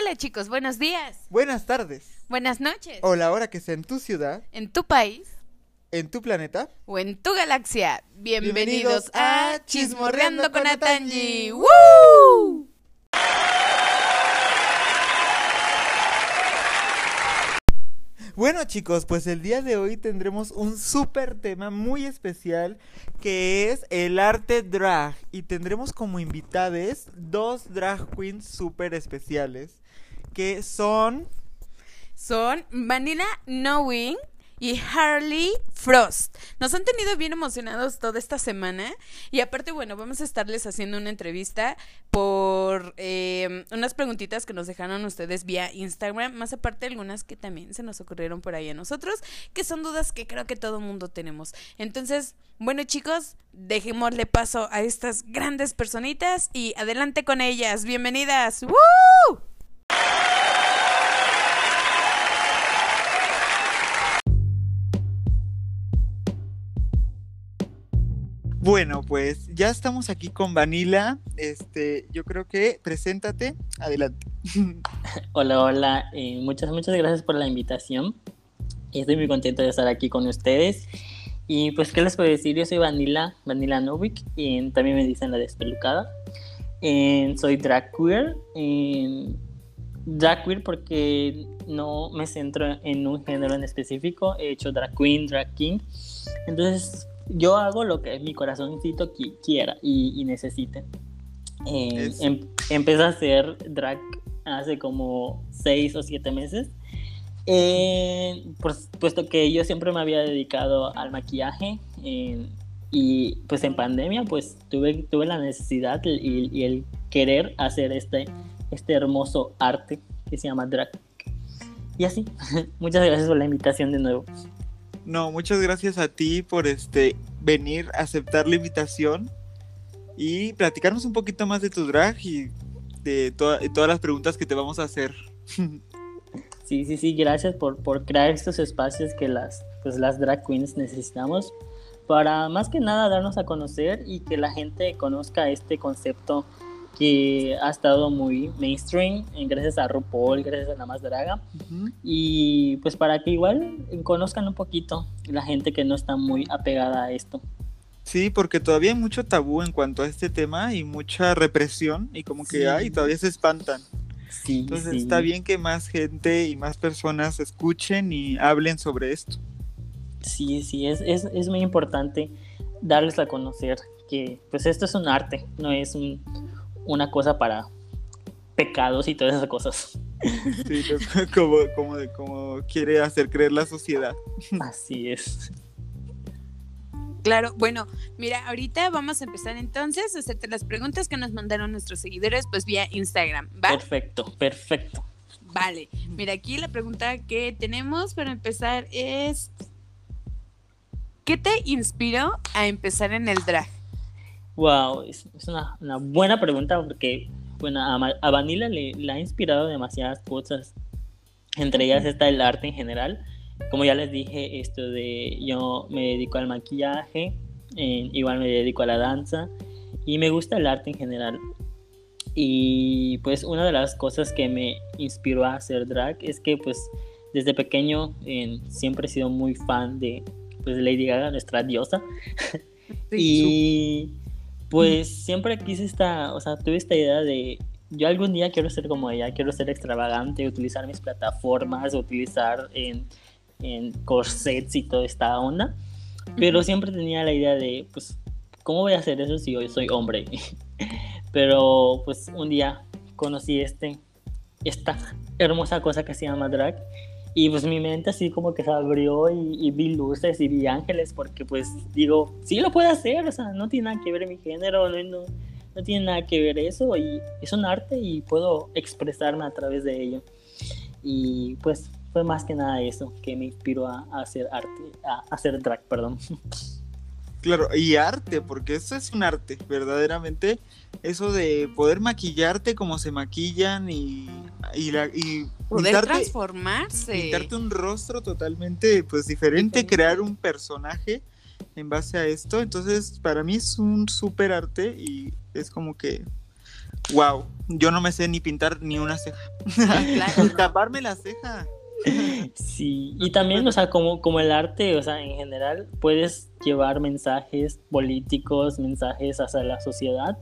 Hola chicos, buenos días. Buenas tardes. Buenas noches. O la hora que sea en tu ciudad, En tu país en tu planeta. o en tu galaxia. Bienvenidos, Bienvenidos a Chismorreando Chismorreando con. Atanji. ¡Woo! Bueno chicos, pues el día de hoy tendremos un súper tema muy especial que es el arte drag y tendremos como invitades dos drag queens súper especiales que son... Son Vanilla Knowing y Harley Frost. Nos han tenido bien emocionados toda esta semana y aparte, bueno, vamos a estarles haciendo una entrevista por eh, unas preguntitas que nos dejaron ustedes vía Instagram, más aparte algunas que también se nos ocurrieron por ahí a nosotros, que son dudas que creo que todo mundo tenemos. Entonces, bueno chicos, dejémosle paso a estas grandes personitas y adelante con ellas. Bienvenidas. ¡Woo! Bueno, pues ya estamos aquí con Vanilla. Este, yo creo que preséntate, adelante. Hola, hola, eh, muchas, muchas gracias por la invitación. Estoy muy contento de estar aquí con ustedes. Y pues, ¿qué les puedo decir? Yo soy Vanilla, Vanilla Novik, y también me dicen la despelucada. Eh, soy drag queer. eh, drag queer porque no me centro en un género en específico. He hecho drag queen, drag king. Entonces, yo hago lo que mi corazoncito qui- quiera y, y necesite. Eh, em- empecé a hacer drag hace como seis o siete meses. Eh, pues, puesto que yo siempre me había dedicado al maquillaje eh, y pues en pandemia pues tuve, tuve la necesidad y, y el querer hacer este, este hermoso arte que se llama drag. Y así, muchas gracias por la invitación de nuevo. No, muchas gracias a ti por este venir aceptar la invitación y platicarnos un poquito más de tu drag y de y todas las preguntas que te vamos a hacer. Sí, sí, sí, gracias por, por crear estos espacios que las, pues, las drag queens necesitamos para más que nada darnos a conocer y que la gente conozca este concepto que ha estado muy mainstream gracias a RuPaul, gracias a Más Draga y pues para que igual conozcan un poquito la gente que no está muy apegada a esto. Sí, porque todavía hay mucho tabú en cuanto a este tema y mucha represión y como que Sí. ay, todavía se espantan. Sí, Entonces sí. está bien que más gente y más personas escuchen y hablen sobre esto. Sí, sí, es, es, es muy importante darles a conocer que pues esto es un arte, no es un- una cosa para pecados y todas esas cosas. Sí, como, como, de- como quiere hacer creer la sociedad. Así es. Claro, bueno, mira, ahorita vamos a empezar entonces a hacerte las preguntas que nos mandaron nuestros seguidores, pues vía Instagram, ¿va? Perfecto, perfecto. Vale, mira, aquí la pregunta que tenemos para empezar es, ¿qué te inspiró a empezar en el drag? Wow, es, es una, una buena pregunta porque bueno, a, Vanilla le, le ha inspirado demasiadas cosas. Entre ellas está el arte en general. Como ya les dije, esto de yo me dedico al maquillaje, eh, igual me dedico a la danza y me gusta el arte en general. Y pues una de las cosas que me inspiró a hacer drag es que pues desde pequeño eh, siempre he sido muy fan de pues Lady Gaga, nuestra diosa. Y pues siempre quise esta, o sea, tuve esta idea de yo algún día quiero ser como ella, quiero ser extravagante, utilizar mis plataformas, utilizar en, en corsets y toda esta onda. Pero siempre tenía la idea de, pues, ¿cómo voy a hacer eso si hoy soy hombre? Pero pues un día conocí este, esta hermosa cosa que se llama drag. Y pues mi mente así como que se abrió y, vi luces y vi ángeles porque pues digo, sí lo puedo hacer, o sea, no tiene nada que ver mi género, no, no, no tiene nada que ver eso y es un arte y puedo expresarme a través de ello. Y pues fue más que nada eso que me inspiró a, a hacer arte, a, a hacer drag, perdón. Claro, y arte, porque eso es un arte, verdaderamente. Eso de poder maquillarte como se maquillan y, y, la, y Poder pintarte, transformarse. pintarte un rostro totalmente pues diferente, Diferente. crear un personaje en base a esto. Entonces, para mí es un súper arte y es como que Wow, yo no me sé ni pintar ni una ceja. claro, ¿no? taparme la ceja. Sí, y también, o sea, como, como el arte, o sea, en general, puedes llevar mensajes políticos, mensajes hacia la sociedad,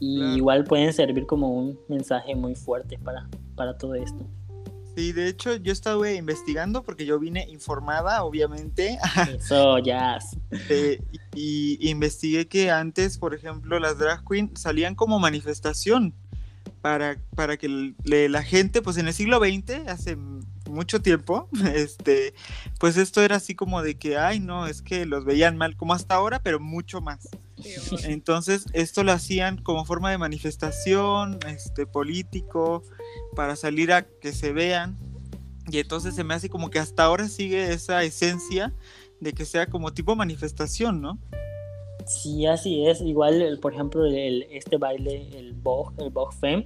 y Claro. igual pueden servir como un mensaje muy fuerte para, para todo esto. Sí, de hecho, yo estaba investigando porque yo vine informada, obviamente, Eso ya. eh, y investigué que antes, por ejemplo, las drag queens salían como manifestación para, para que le- la gente, pues en el siglo XX, hace mucho tiempo, este, pues esto era así como de que, ay, no, es que los veían mal, como hasta ahora, pero mucho más. Entonces, esto lo hacían como forma de manifestación, este, político, para salir a que se vean. Y entonces se me hace como que hasta ahora sigue esa esencia de que sea como tipo manifestación, ¿no? Sí, así es. Igual, por ejemplo, el, este baile, el Vogue, el Vogue Femme,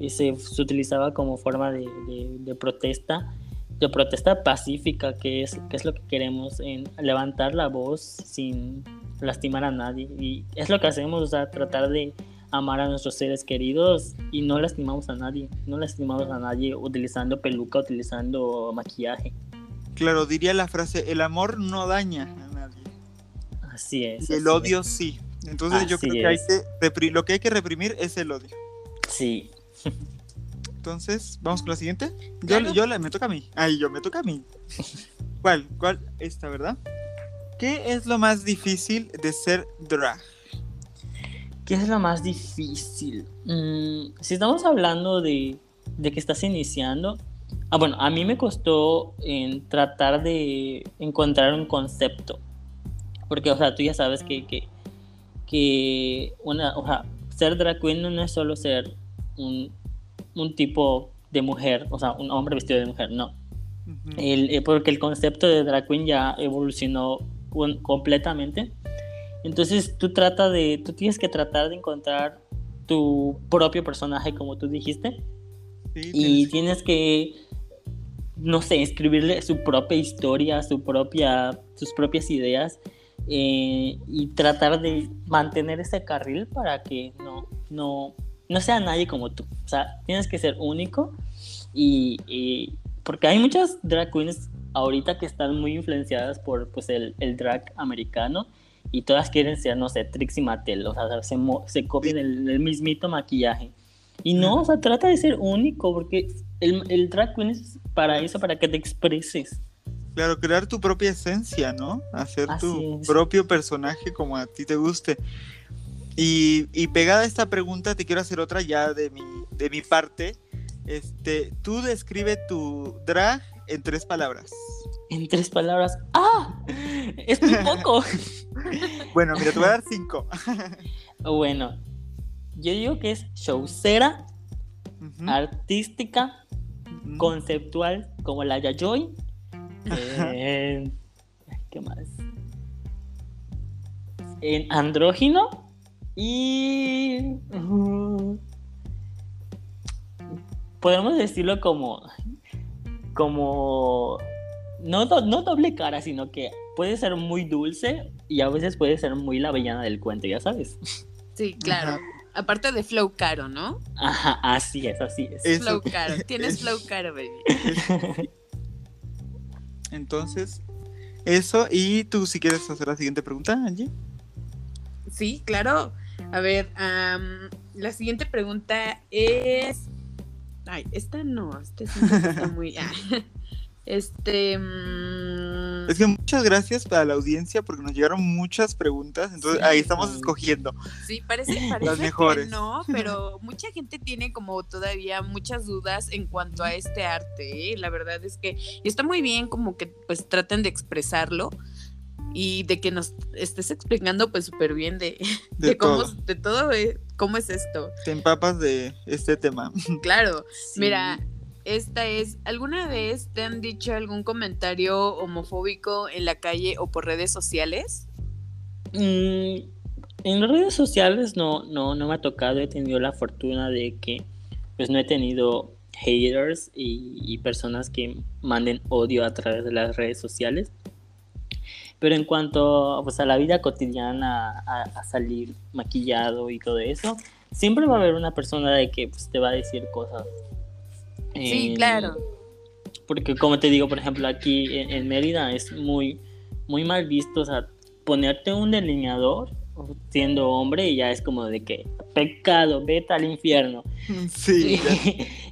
y se, se utilizaba como forma de, de- de protesta, de protesta pacífica, que es, que es lo que queremos, en levantar la voz sin lastimar a nadie. Y es lo que hacemos, o sea, tratar de amar a nuestros seres queridos y no lastimamos a nadie, no lastimamos a nadie utilizando peluca, utilizando maquillaje. Claro, diría la frase, el amor no daña a nadie, Así es. y el así odio sí. Entonces yo creo que, hay que lo que hay que reprimir es el odio. Sí. Entonces, vamos con la siguiente. Yo, Claro. yo la, me toca a mí. Ay, yo me toca a mí. ¿Cuál? ¿Cuál? Esta, ¿verdad? ¿Qué es lo más difícil de ser drag? ¿Qué es lo más difícil? Mm, si estamos hablando de, de que estás iniciando, ah, bueno, a mí me costó en tratar de encontrar un concepto, porque, o sea, tú ya sabes que, que, que una, o sea, ser drag queen no es solo ser un, un tipo de mujer, o sea, un hombre vestido de mujer, no. El- eh, porque el concepto de drag queen ya evolucionó completamente. Entonces tú trata de, tú tienes que tratar de encontrar tu propio personaje, como tú dijiste, Sí, y tienes- tienes que, no sé, escribirle su propia historia, su propia, sus propias ideas, eh, y tratar de mantener ese carril para que no, no, no sea nadie como tú. O sea, tienes que ser único y, y- porque hay muchas drag queens ahorita que están muy influenciadas por pues, el, el drag americano y todas quieren ser, no sé, Trixie Mattel, o sea, se, copian el, el mismito maquillaje. Y no, o sea, trata de ser único, porque el, el drag queen es para eso, para que te expreses. Claro, crear tu propia esencia, ¿no? Hacer Así tu es. propio personaje como a ti te guste. Y, y pegada a esta pregunta, te quiero hacer otra ya de mi, de mi parte. Este, tú describe tu drag en tres palabras. En tres palabras, ¡ah! Es muy poco. Bueno, mira, te voy a dar cinco. bueno, yo digo que es showcera, artística, conceptual, como la Yayoi. Eh, ¿Qué más? En andrógino y. podemos decirlo como. Como. No, do- no doble cara, sino que puede ser muy dulce y a veces puede ser muy la villana del cuento, ya sabes. Sí, claro. Ajá. Aparte de flow caro, ¿no? Ajá, así es, así es. Eso. Flow caro. Tienes flow caro, baby. Entonces, eso. Y tú, si quieres hacer la siguiente pregunta, Angie. Sí, claro. A ver, am, la siguiente pregunta es. Ay, esta no, esta sí está muy. ah. Este. mm, Es que muchas gracias para la audiencia porque nos llegaron muchas preguntas. Entonces, Sí. ahí estamos escogiendo. Sí, parece, parece que mejores. no, pero mucha gente tiene como todavía muchas dudas en cuanto a este arte. ¿eh? La verdad es que está muy bien como que pues traten de expresarlo y de que nos estés explicando pues súper bien de, De, de cómo, todo. de todo, eh, cómo es esto. Te empapas de este tema. Claro, Sí. mira, esta es, ¿alguna vez te han dicho algún comentario homofóbico en la calle o por redes sociales? Mm, en redes sociales no, no, no me ha tocado, he tenido la fortuna de que pues no he tenido haters y, y personas que manden odio a través de las redes sociales. Pero en cuanto pues, a la vida cotidiana, a, a salir maquillado y todo eso, siempre va a haber una persona de que pues, te va a decir cosas. Sí, Eh, claro. Porque como te digo, por ejemplo, aquí en, en Mérida es muy, muy mal visto, o sea, ponerte un delineador siendo hombre y ya es como de que pecado, vete al infierno. Sí, ya,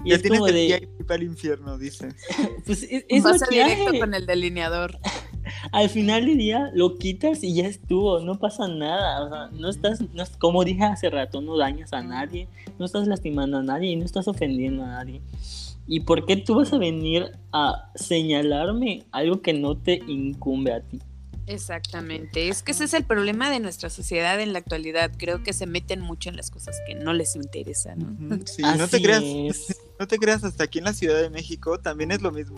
y ya es tienes como el de, para el infierno, dices. pues es, es Pasa maquillaje. directo con el delineador. Al final del día lo quitas y ya estuvo, no pasa nada, o sea, no estás, no como dije hace rato, no dañas a nadie, no estás lastimando a nadie y no estás ofendiendo a nadie. ¿Y por qué tú vas a venir a señalarme algo que no te incumbe a ti? Exactamente. Es que ese es el problema de nuestra sociedad en la actualidad. Creo que se meten mucho en las cosas que no les interesan. ¿no? Te creas, es. no te creas, hasta aquí en la Ciudad de México también es lo mismo.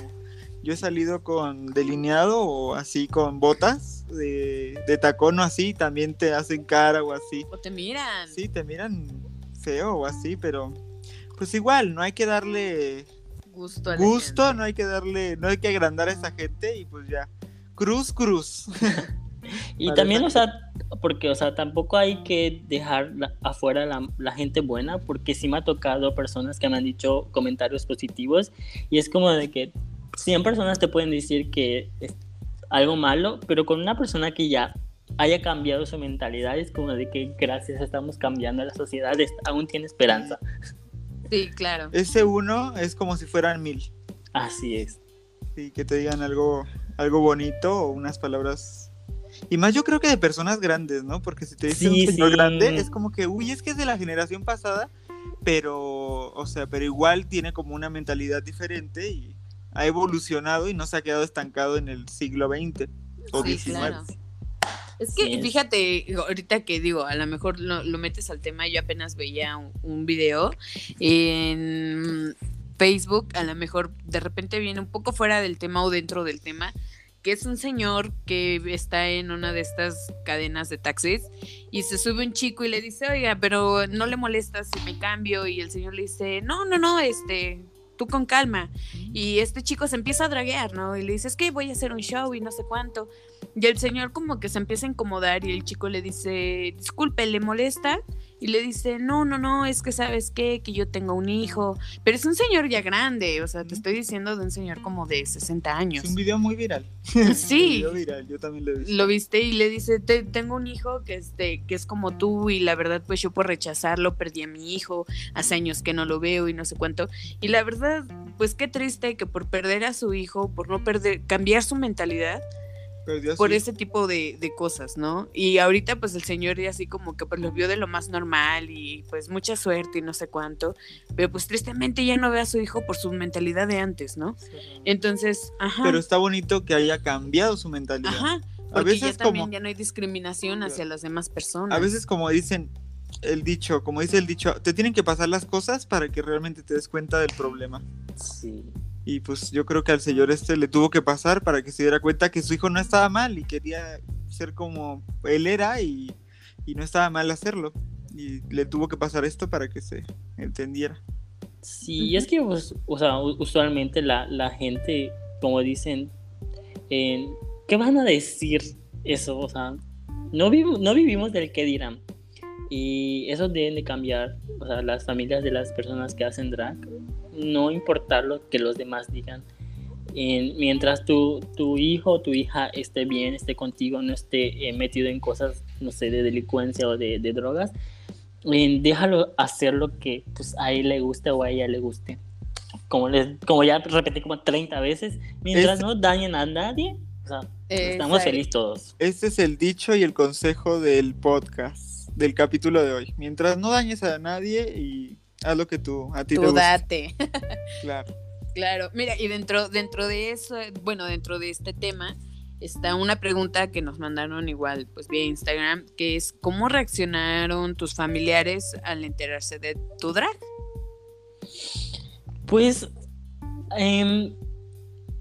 Yo he salido con delineado o así con botas de, de tacón o así, también te hacen cara o así. O te miran. Sí, te miran feo o así, pero pues igual, no hay que darle Gusto. a la gusto, gente. no hay que darle, no hay que agrandar a esa gente y pues ya. Cruz, cruz. Y Para también, o sea, porque, o sea, tampoco hay que dejar la- afuera la, la gente buena, porque sí me ha tocado personas que me han dicho comentarios positivos y es como de que 100 personas te pueden decir que es algo malo, pero con una persona que ya haya cambiado su mentalidad es como de que gracias estamos cambiando la sociedad, es- aún tiene esperanza. Sí, claro. Ese uno es como si fueran mil. Así es. Sí, que te digan algo, algo bonito o unas palabras. Y más yo creo que de personas grandes, ¿no? Porque si te dice Sí, un señor sí. grande, es como que, uy, es que es de la generación pasada, pero, o sea, pero igual tiene como una mentalidad diferente y ha evolucionado y no se ha quedado estancado en el siglo XX o Sí, XIX. claro. Es que Sí, es. fíjate, ahorita que digo, a lo mejor lo, lo metes al tema, yo apenas veía un, un video en Facebook, a lo mejor de repente viene un poco fuera del tema o dentro del tema, que es un señor que está en una de estas cadenas de taxis y se sube un chico y le dice, oiga, pero no le molesta si me cambio y el señor le dice, no, no, no, este, tú con calma. Y este chico se empieza a draguear, ¿no? Y le dice, es que voy a hacer un show y no sé cuánto. Y el señor como que se empieza a incomodar y el chico le dice, disculpe, ¿le molesta? Y le dice, no, no, no, es que sabes qué, que yo tengo un hijo. Pero es un señor ya grande, o sea, te estoy diciendo de un señor como de 60 años. Es un video muy viral. Sí, Un video viral, yo también lo visto. lo viste y le dice, "Te- tengo un hijo que, este, que es como tú y la verdad pues yo por rechazarlo perdí a mi hijo, hace años que no lo veo y no sé cuánto. Y la verdad, pues qué triste que por perder a su hijo, por no perder, cambiar su mentalidad, Perdió a por ese tipo de, de cosas, ¿no? Y ahorita pues el señor ya así como que pues lo vio de lo más normal y pues mucha suerte y no sé cuánto, pero pues tristemente ya no ve a su hijo por su mentalidad de antes, ¿no? Entonces, ajá. Pero está bonito que haya cambiado su mentalidad. Ajá. A Porque veces ya también como- ya no hay discriminación hacia las demás personas. A veces como dicen el dicho, como dice el dicho, te tienen que pasar las cosas para que realmente te des cuenta del problema. Sí. Y pues yo creo que al señor este le tuvo que pasar para que se diera cuenta que su hijo no estaba mal y quería ser como él era y, y no estaba mal hacerlo. Y le tuvo que pasar esto para que se entendiera. Sí, es que, pues, o sea, usualmente la, la gente, como dicen, eh, ¿qué van a decir eso? O sea, no, vivo- no vivimos del que dirán. Y eso deben de cambiar, o sea, las familias de las personas que hacen drag, no importar lo que los demás digan. Eh, mientras tu, tu hijo o tu hija esté bien, esté contigo, no esté eh, metido en cosas, no sé, de delincuencia o de, de drogas, eh, déjalo hacer lo que pues, a él le guste o a ella le guste. Como, les, como ya repetí como 30 veces, mientras Es- no dañen a nadie, o sea, estamos felices todos. Este es el dicho y el consejo del podcast, del capítulo de hoy. Mientras no dañes a nadie y haz lo que tú, a ti te Tú gusta. date. Claro. Claro, mira, y dentro, dentro de eso, bueno, dentro de este tema, está una pregunta que nos mandaron igual, pues vía Instagram, que es ¿cómo reaccionaron tus familiares al enterarse de tu drag? Pues em,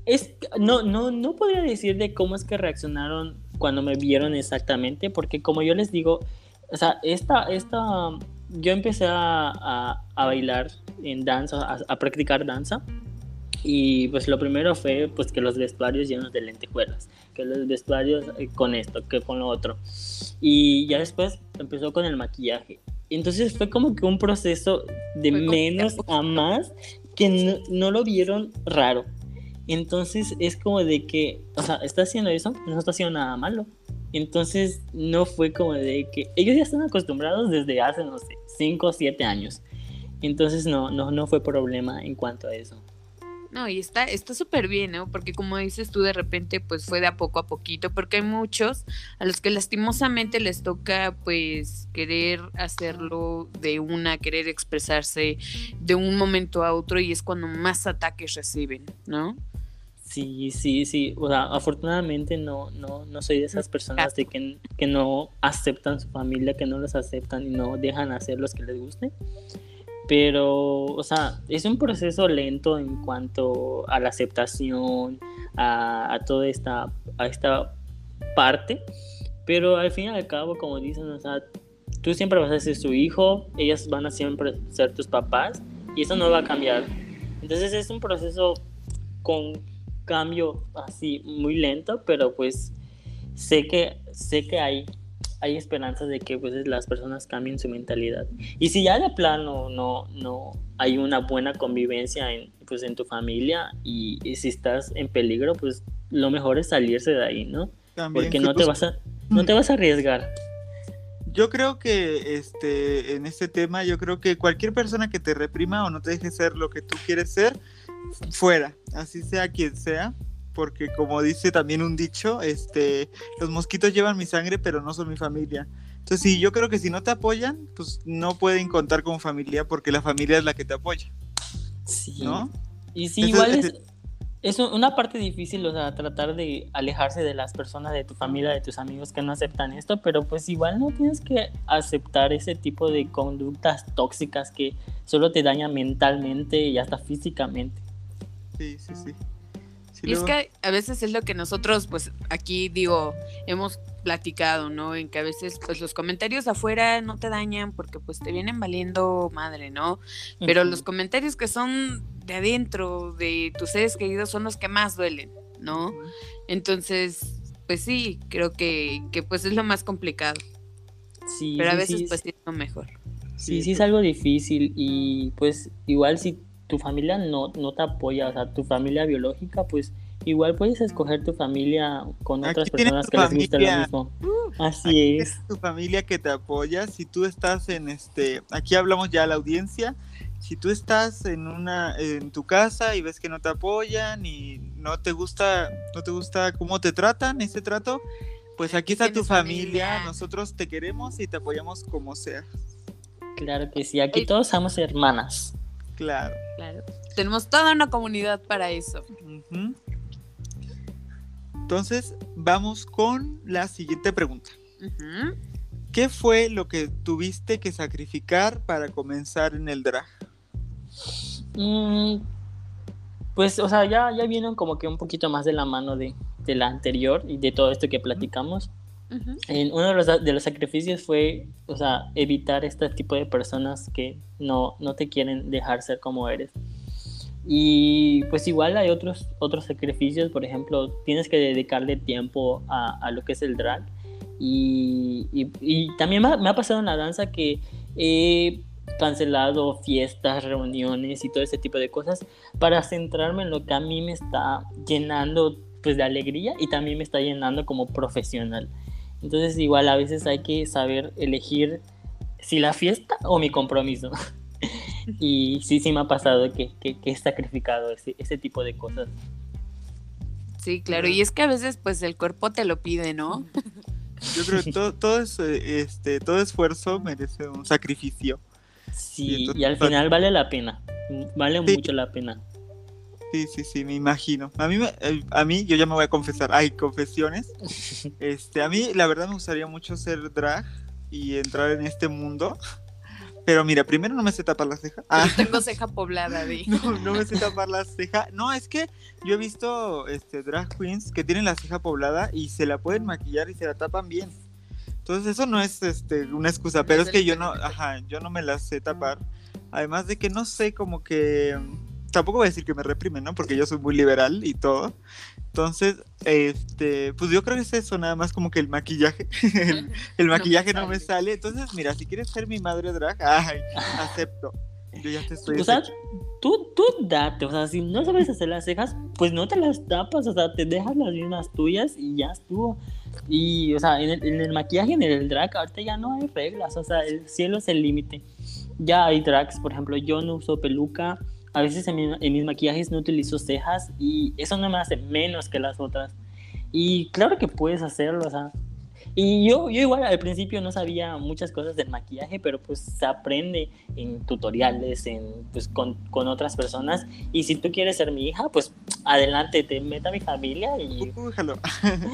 es, no, no, no podría decir de cómo es que reaccionaron cuando me vieron exactamente, porque como yo les digo, o sea, esta, esta, yo empecé a, a- a bailar en danza, a, a practicar danza, y pues lo primero fue pues que los vestuarios llenos de lentejuelas, que los vestuarios eh, con esto, que con lo otro, y ya después empezó con el maquillaje. entonces fue como que un proceso de Fue menos a más que no, no lo vieron raro. Entonces es como de que, o sea, está haciendo eso, no está haciendo nada malo. Entonces no fue como de que ellos ya están acostumbrados desde hace, no sé, 5 o 7 años. Entonces no, no, no fue problema en cuanto a eso. No, y está está súper bien, ¿no? Porque como dices tú, de repente, pues fue de a poco a poquito, porque hay muchos a los que lastimosamente les toca, pues, querer hacerlo de una, querer expresarse de un momento a otro y es cuando más ataques reciben, ¿no? Sí, sí, sí. O sea, afortunadamente no, no, no soy de esas personas de que, que no aceptan su familia, que no los aceptan y no dejan hacer los que les guste. Pero, o sea, es un proceso lento en cuanto a la aceptación, a, a toda esta, a esta parte. Pero al fin y al cabo, como dicen, o sea, tú siempre vas a ser su hijo, ellas van a siempre ser tus papás y eso no va a cambiar. Entonces es un proceso con cambio así muy lento, pero pues sé que sé que hay hay esperanzas de que pues las personas cambien su mentalidad. Y si ya de plano no no hay una buena convivencia en pues en tu familia y, y si estás en peligro, pues lo mejor es salirse de ahí, ¿no? También Porque que, no te vas a no te vas a arriesgar. Yo creo que este en este tema, yo creo que cualquier persona que te reprima o no te deje ser lo que tú quieres ser, fuera, así sea quien sea, porque como dice también un dicho, este los mosquitos llevan mi sangre, pero no son mi familia. Entonces, sí, yo creo que si no te apoyan, pues no pueden contar con familia porque la familia es la que te apoya, Sí. ¿no? Y sí, igual es, es un- una parte difícil, o sea, tratar de alejarse de las personas, de tu familia, de tus amigos que no aceptan esto, pero pues igual no tienes que aceptar ese tipo de conductas tóxicas que solo te dañan mentalmente y hasta físicamente. Sí, sí, sí. Sí, Y es que a veces es lo que nosotros, pues aquí digo, hemos platicado, ¿no? En que a veces, pues los comentarios afuera no te dañan porque pues te vienen valiendo madre, ¿no? Pero los comentarios que son de adentro, de tus seres queridos, son los que más duelen, ¿no? Entonces, pues sí, creo que, que pues es lo más complicado. Sí, Pero a veces sí, pues sí es lo mejor. Sí, sí es algo difícil y pues igual si tu familia no, no te apoya, o sea, tu familia biológica, pues igual puedes escoger tu familia con otras personas que les guste lo mismo. Aquí Así es. es tu familia que te apoya. Si tú estás en este, aquí hablamos ya a la audiencia. Si tú estás en una, en tu casa y ves que no te apoyan y no te gusta, no te gusta cómo te tratan ese trato, pues aquí está tu familia. familia. Nosotros te queremos y te apoyamos como sea. Claro que sí, aquí todos somos hermanas. Claro. Claro. Tenemos toda una comunidad para eso. Entonces, vamos con la siguiente pregunta. ¿Qué fue lo que tuviste que sacrificar para comenzar en el drag? Mm, pues, o sea, ya, ya vienen como que un poquito más de la mano de, de la anterior y de todo esto que platicamos. Ujú. En uno de los, de los sacrificios fue, o sea, evitar este tipo de personas que no, no te quieren dejar ser como eres. Y pues igual hay otros, otros sacrificios, por ejemplo, tienes que dedicarle tiempo a, a lo que es el drag. Y, y- y también me ha, me ha pasado en la danza que he cancelado fiestas, reuniones y todo ese tipo de cosas para centrarme en lo que a mí me está llenando pues de alegría y también me está llenando como profesional. Entonces igual a veces hay que saber elegir si la fiesta o mi compromiso. y sí, sí me ha pasado que, que- que he sacrificado ese, ese tipo de cosas. Sí, claro. Y es que a veces pues el cuerpo te lo pide, ¿no? Yo creo que todo, todo, es, eh, este, todo esfuerzo merece un sacrificio. Sí, entonces, y al final vale la pena. Vale Sí. mucho la pena. Sí, sí, sí, me imagino. A mí, me- eh, a mí, yo ya me voy a confesar. Hay confesiones. Este, a mí, la verdad, me gustaría mucho ser drag y entrar en este mundo. Pero mira, primero no me sé tapar la ceja. Ah, Yo tengo ceja poblada, di. no, no me sé tapar la ceja. No, es que yo he visto este, drag queens que tienen la ceja poblada y se la pueden maquillar y se la tapan bien. Entonces eso no es este, una excusa, pero es que yo no, ajá, yo no me la sé tapar. Además de que no sé, como que tampoco voy a decir que me reprimen, ¿no? Porque yo soy muy liberal y todo. Entonces, este, pues yo creo que es eso, nada más como que el maquillaje. el, el maquillaje no me, sale. Entonces, mira, si quieres ser mi madre drag, ay, acepto. Yo ya te estoy O sea, tú, tú date, o sea, si no sabes hacer las cejas, pues no te las tapas, o sea, te dejas las mismas tuyas y ya estuvo. Y, o sea, en el, en el maquillaje, en el drag, ahorita ya no hay reglas, o sea, el cielo es el límite. Ya hay drags, por ejemplo, yo no uso peluca, a veces en, mi- en mis maquillajes no utilizo cejas y eso no me hace menos que las otras. Y claro que puedes hacerlo, o sea. Y yo, yo igual al principio no sabía muchas cosas del maquillaje, pero pues se aprende en tutoriales, en, pues con, con otras personas. Y si tú quieres ser mi hija, pues adelante, te meta a mi familia y... Uy, jalo.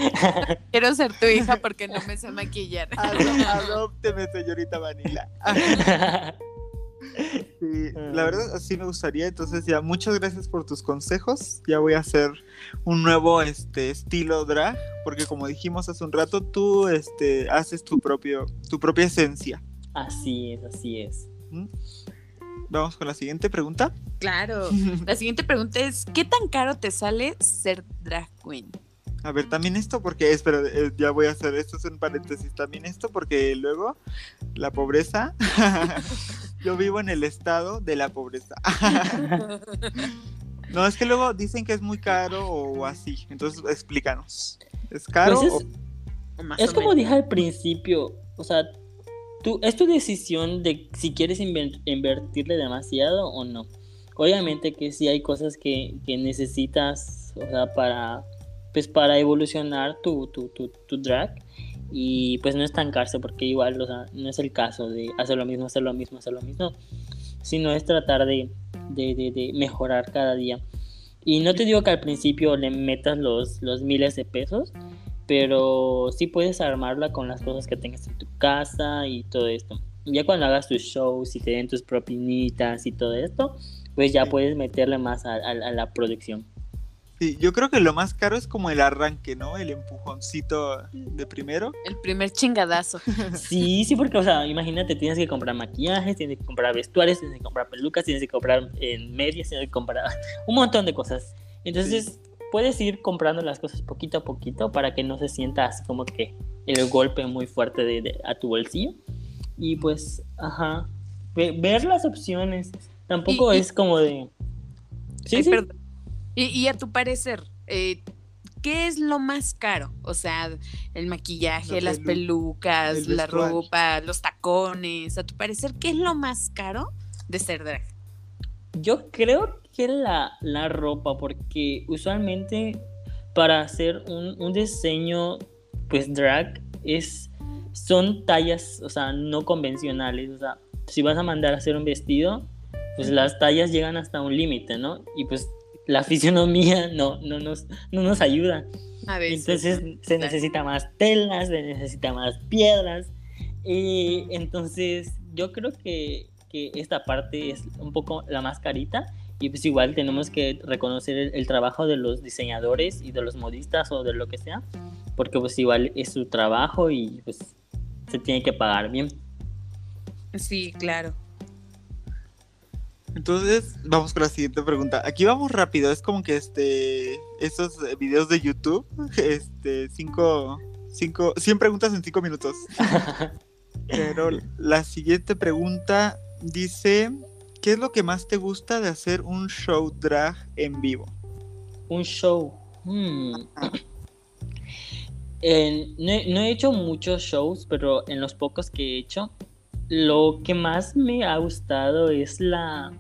Quiero ser tu hija porque no me sé maquillar. Adópteme, señorita Vanilla. Sí, la verdad sí me gustaría, entonces ya muchas gracias por tus consejos. Ya voy a hacer un nuevo este estilo drag, porque como dijimos hace un rato, tú este haces tu propio tu propia esencia. así es, así es. ¿Mm? Vamos con la siguiente pregunta. Claro. La siguiente pregunta es, ¿qué tan caro te sale ser drag queen? A ver, también esto porque espera, eh, ya voy a hacer esto es un paréntesis, también esto porque luego la pobreza yo vivo en el estado de la pobreza. No, es que luego dicen que es muy caro o así. Entonces, explícanos. ¿Es caro? Pues o- es, O más es o como menos. dije al principio, o sea, tú, es tu decisión de si quieres inver- invertirle demasiado o no. Obviamente que sí hay cosas que, que necesitas, o sea, para, pues para evolucionar tu, tu, tu, tu drag y pues no estancarse porque igual, o sea, no es el caso de hacer lo mismo, hacer lo mismo, hacer lo mismo, sino es tratar de, de, de- de mejorar cada día. Y no te digo que al principio le metas los, los miles de pesos, pero sí puedes armarla con las cosas que tengas en tu casa y todo esto. Ya cuando hagas tus shows y te den tus propinitas y todo esto, pues ya puedes meterle más a, a- a la producción. Sí, yo creo que lo más caro es como el arranque, ¿no? El empujoncito de primero. El primer chingadazo. Sí, sí, porque, o sea, imagínate, tienes que comprar maquillajes, tienes que comprar vestuarios, tienes que comprar pelucas, tienes que comprar eh, medias, tienes que comprar un montón de cosas. Entonces, puedes ir comprando las cosas poquito a poquito para que no se sienta así como que el golpe muy fuerte de, de- a tu bolsillo. Y pues, ajá, ve- ver las opciones. Tampoco Y- y- es como de... Sí, Ay, sí. perdón. Y, y a tu parecer, eh, ¿qué es lo más caro? O sea, el maquillaje, La las pelu- pelucas, el la ropa, los tacones. A tu parecer, ¿qué es lo más caro de ser drag? Yo creo que la, la ropa, porque usualmente para hacer un, un diseño, pues drag, es, son tallas, o sea, no convencionales. O sea, si vas a mandar a hacer un vestido, pues las tallas llegan hasta un límite, ¿no? Y pues la fisionomía no, no, nos, no nos ayuda. A veces. Entonces se necesita más telas, se necesita más piedras. Y entonces yo creo que, que esta parte es un poco la más carita. Y pues igual tenemos que reconocer el, el trabajo de los diseñadores y de los modistas o de lo que sea. Porque pues igual es su trabajo y pues se tiene que pagar bien. Sí, claro. Entonces, vamos con la siguiente pregunta. Aquí vamos rápido, es como que este esos videos de YouTube, este cinco, cinco, 100 preguntas en 5 minutos. Pero la siguiente pregunta dice, ¿qué es lo que más te gusta de hacer un show drag en vivo? Un show. hmm. No, no he hecho muchos shows, pero en los pocos que he hecho, lo que más me ha gustado es la,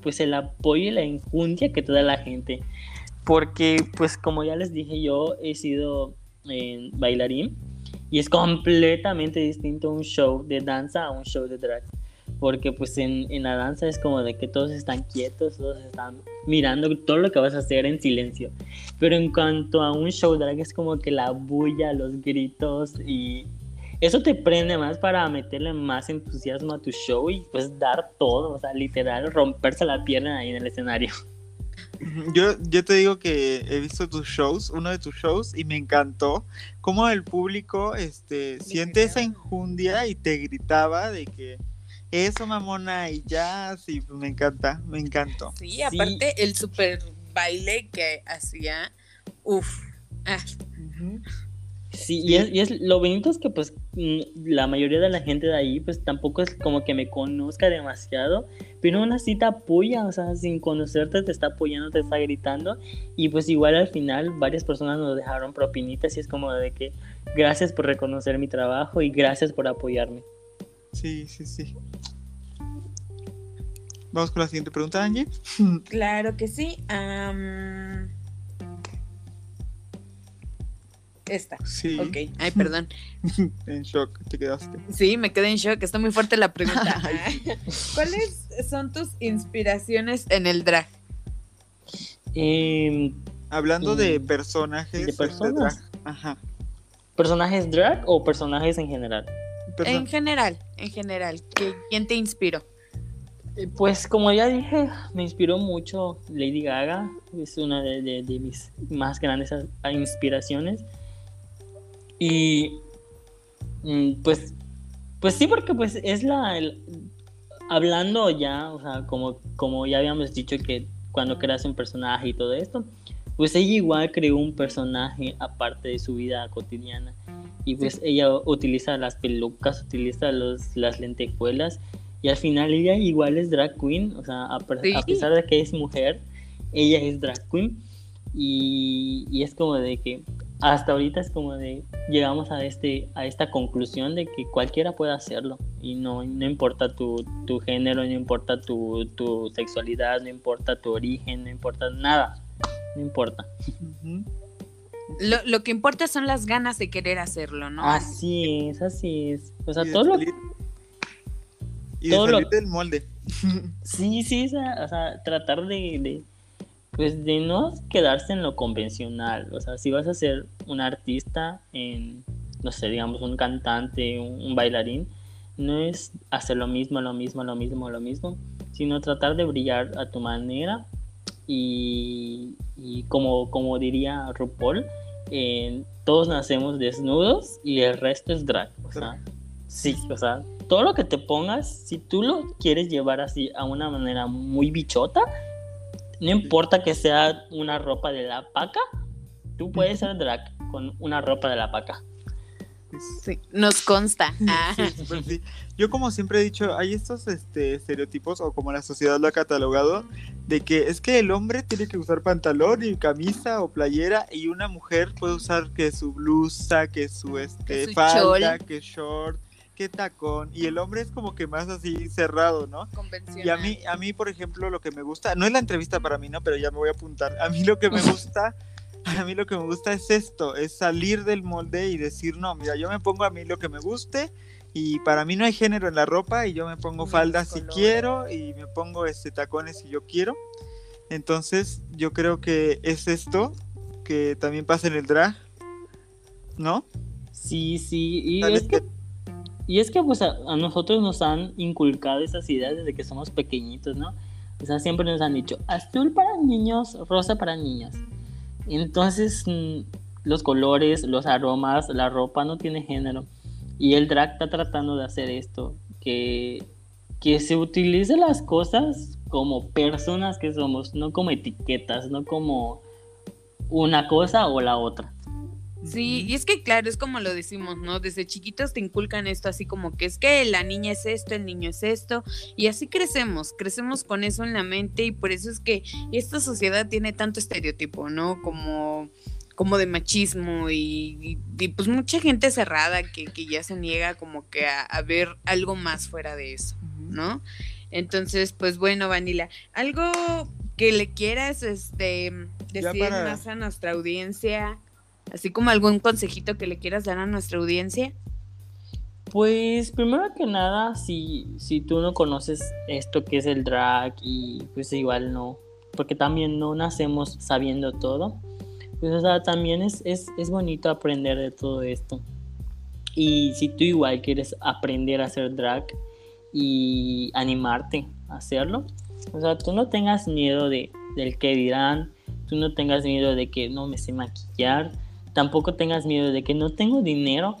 pues el apoyo y la enjundia que te da la gente. Porque, pues como ya les dije, yo he sido bailarín y es completamente distinto un show de danza a un show de drag. Porque pues en, en la danza es como de que todos están quietos, todos están mirando todo lo que vas a hacer en silencio. Pero en cuanto a un show drag es como que la bulla, los gritos y eso te prende más para meterle más entusiasmo a tu show y pues dar todo, o sea, literal romperse la pierna ahí en el escenario. Yo, yo te digo que he visto tus shows, uno de tus shows, y me encantó cómo el público este, siente esa enjundia y te gritaba de que eso mamona y ya, sí, me encanta, me encantó. Sí, aparte el super baile que hacía, uff. Ah. Sí, y es, y es, lo bonito es que pues la mayoría de la gente de ahí pues tampoco es como que me conozca demasiado, pero una te apoya, o sea, sin conocerte te está apoyando, te está gritando y pues igual al final varias personas nos dejaron propinitas y es como de que gracias por reconocer mi trabajo y gracias por apoyarme. Sí, sí, sí. Vamos con la siguiente pregunta, Angie. Claro que sí. Um... Esta. Sí. Ok. Ay, perdón. en shock, te quedaste. Sí, me quedé en shock. Está muy fuerte la pregunta. ¿Cuáles son tus inspiraciones en el drag? Eh, Hablando de personajes. ¿De personas? drag. Ajá. ¿Personajes drag o personajes en general? En general, en general. ¿qué- ¿Quién te inspiró? Eh, Pues como ya dije, me inspiró mucho Lady Gaga, es una de, de- de mis más grandes inspiraciones. Y mm, pues, pues sí, porque pues es la... el- hablando ya, o sea, como, como ya habíamos dicho que cuando creas un personaje y todo esto, pues ella igual creó un personaje aparte de su vida cotidiana. Y pues ella utiliza las pelucas, utiliza los, las lentejuelas y al final ella igual es drag queen, o sea, a, Sí. a pesar de que es mujer, ella es drag queen. Y, y es como de que hasta ahorita es como de llegamos a este a esta conclusión de que cualquiera puede hacerlo y no, no importa tu, tu género, no importa tu, tu sexualidad, no importa tu origen, no importa nada, no importa. Lo, lo que importa son las ganas de querer hacerlo, ¿no? Así es, así es. O sea, Y todo lo Y de todo lo- del molde. Sí, sí, o sea, o sea, tratar de, de, pues de no quedarse en lo convencional. O sea, si vas a ser un artista, no sé, digamos, un cantante, un, bailarín, no es hacer lo mismo, lo mismo, lo mismo, lo mismo, sino tratar de brillar a tu manera y, como, como diría RuPaul, todos nacemos desnudos y el resto es drag. O sea, sí, o sea, todo lo que te pongas, si tú lo quieres llevar así a una manera muy bichota, no importa que sea una ropa de la paca, tú puedes ser drag con una ropa de la paca. Sí, nos consta. Ah. Sí, sí. Yo como siempre he dicho, hay estos este, estereotipos, o como la sociedad lo ha catalogado, de que es que el hombre tiene que usar pantalón y camisa o playera, y una mujer puede usar que su blusa, que su, este, Que su falda, chol. que short, que tacón, y el hombre es como que más así cerrado, ¿no? Convencional. Y a mí, a mí, por ejemplo, lo que me gusta, no es la entrevista para mí, ¿no? Pero ya me voy a apuntar. A mí lo que me gusta, a mí lo que me gusta es esto, es salir del molde y decir, no, mira, yo me pongo a mí lo que me guste y para mí no hay género en la ropa y yo me pongo falda si quiero y me pongo este tacones si yo quiero. Entonces, yo creo que es esto que también pasa en el drag, ¿no? Sí, sí, y Tal es vez que, y es que pues a, nosotros nos han inculcado esas ideas desde que somos pequeñitos, ¿no? O sea, siempre nos han dicho azul para niños, rosa para niñas. Entonces, mm, los colores, los aromas, la ropa no tiene género. Y el drag está tratando de hacer esto, que, que se utilice las cosas como personas que somos, no como etiquetas, no como una cosa o la otra. Sí, y es que claro, es como lo decimos, ¿no? Desde chiquitos te inculcan esto así como que es que la niña es esto, el niño es esto, y así crecemos, crecemos con eso en la mente y por eso es que esta sociedad tiene tanto estereotipo, ¿no? Como como de machismo y, y- y, pues mucha gente cerrada que, que ya se niega como que a, a ver algo más fuera de eso. ¿no? Entonces, pues bueno, Vanila, algo que le quieras este decir para- más a nuestra audiencia, así como algún consejito que le quieras dar a nuestra audiencia. Pues primero que nada, si, si tú no conoces esto que es el drag y pues igual no, porque también no nacemos sabiendo todo, pues o sea, también es, es, es bonito aprender de todo esto. Y si tú igual quieres aprender a hacer drag y animarte a hacerlo, o sea, tú no tengas miedo de, del que dirán, tú no tengas miedo de que no me sé maquillar, tampoco tengas miedo de que no tengo dinero,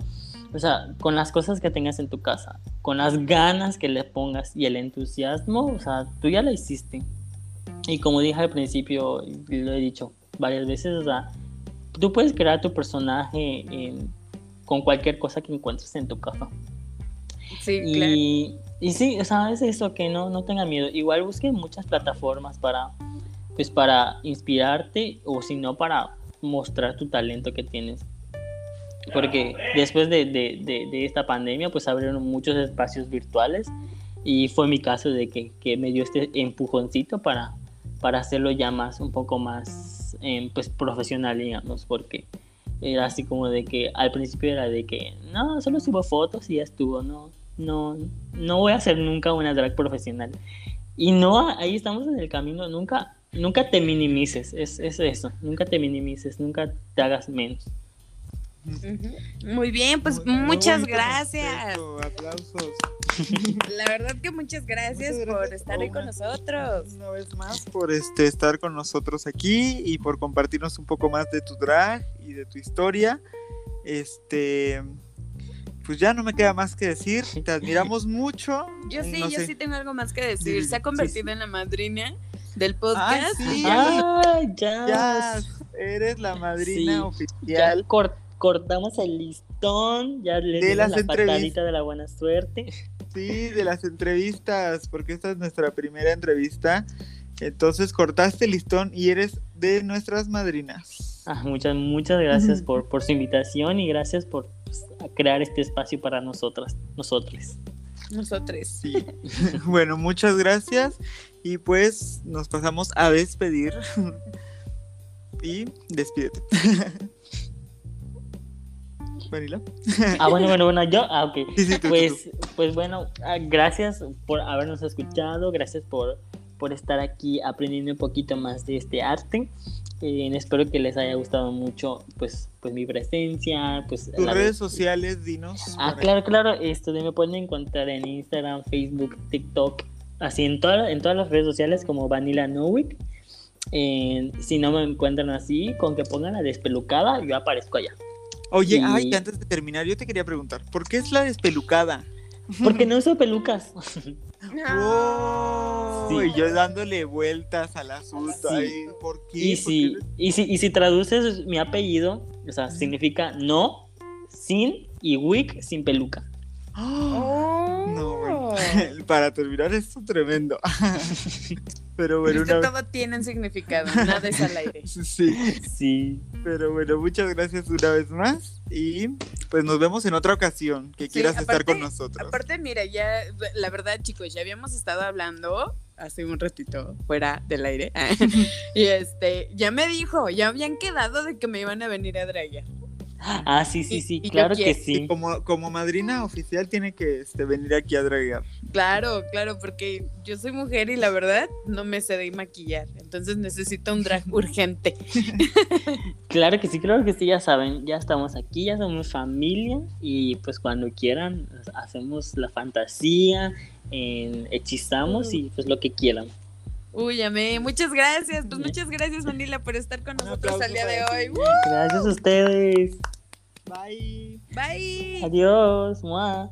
o sea, con las cosas que tengas en tu casa, con las ganas que le pongas y el entusiasmo, o sea, tú ya lo hiciste. Y como dije al principio, lo he dicho varias veces, o sea, tú puedes crear tu personaje con cualquier cosa que encuentres en tu casa. Sí, y, claro. y sí, o sea, es eso, que no, no tenga miedo. Igual busque muchas plataformas para, pues, para inspirarte o si no, para mostrar tu talento que tienes. Porque después de, de, de, de esta pandemia, pues abrieron muchos espacios virtuales y fue mi caso de que, que me dio este empujoncito para, para hacerlo ya más, un poco más, eh, pues, profesional, digamos, porque era así como de que al principio era de que no, solo subo fotos y ya estuvo, no, no, no voy a ser nunca una drag profesional. Y no, ahí estamos en el camino, nunca, nunca te minimices, es, es eso, nunca te minimices, nunca te hagas menos. Muy bien, pues Muy- muchas gracias. Aplausos. La verdad que muchas gracias, Muchas por estar ahí con nosotros. Una vez más por este estar con nosotros aquí y por compartirnos un poco más de tu drag y de tu historia. Este pues ya no me queda más que decir, te admiramos mucho. Yo sí, No yo sé. sí tengo algo más que decir. Se ha sí, convertido sí. en la madrina del podcast. Ay, sí, ya ya Ah, ya. Ya eres la madrina Sí, Ya oficial. cor- cortamos el listón, ya le De las la patadita de la buena suerte. Sí, de las entrevistas, porque esta es nuestra primera entrevista. Entonces cortaste el listón y eres de nuestras madrinas. Ah, muchas, muchas gracias por, por su invitación y gracias por pues, crear este espacio para nosotras, nosotros. nosotros. Sí. bueno, muchas gracias. Y pues nos pasamos a despedir. y despídete. Vanila. Ah, bueno, bueno, bueno, yo, ah, ok. Sí, sí, tú, tú, Pues, pues bueno, ah, gracias por habernos escuchado, gracias por, por estar aquí aprendiendo un poquito más de este arte. Eh, espero que les haya gustado mucho pues, pues mi presencia, pues Tus redes sociales, dinos. Ah, claro, claro, esto me pueden encontrar en Instagram, Facebook, TikTok, así en, toda- en todas las redes sociales como Vanilla Nowick. Eh, si no me encuentran así, con que pongan la despelucada, yo aparezco allá. Oye, y- ay, antes de terminar, yo te quería preguntar, ¿por qué es la despelucada? Porque no uso pelucas. Oh, Sí. Y yo dándole vueltas al asunto. Sí. ay, ¿Por qué? Y ¿Por si, qué? y, si, y si traduces mi apellido, o sea, significa no, sin y wick sin peluca. ¡Ah! No. Para terminar esto tremendo. Pero bueno, una todo tiene un significado, nada es al aire. Sí, Sí. pero bueno, muchas gracias una vez más y pues nos vemos en otra ocasión que Sí, quieras estar con nosotros. Aparte, mira, ya, la verdad, chicos, ya habíamos estado hablando hace un ratito fuera del aire. y este, ya me dijo, ya habían quedado de que me iban a venir a draguear. Ah, sí, sí, sí, y claro que Y sí. como, como madrina oficial tiene que este, venir aquí a draguear. Claro, claro, porque yo soy mujer y la verdad no me sé de maquillar. Entonces necesito un drag urgente. Claro que sí, claro que sí, ya saben, ya estamos aquí, ya somos familia y pues cuando quieran hacemos la fantasía, eh, hechizamos y pues lo que quieran. Uy, amé. Muchas gracias. Pues muchas gracias, Manila, por estar con Un nosotros al día de hoy. Gracias a ustedes. Bye. Bye. Adiós. Mua.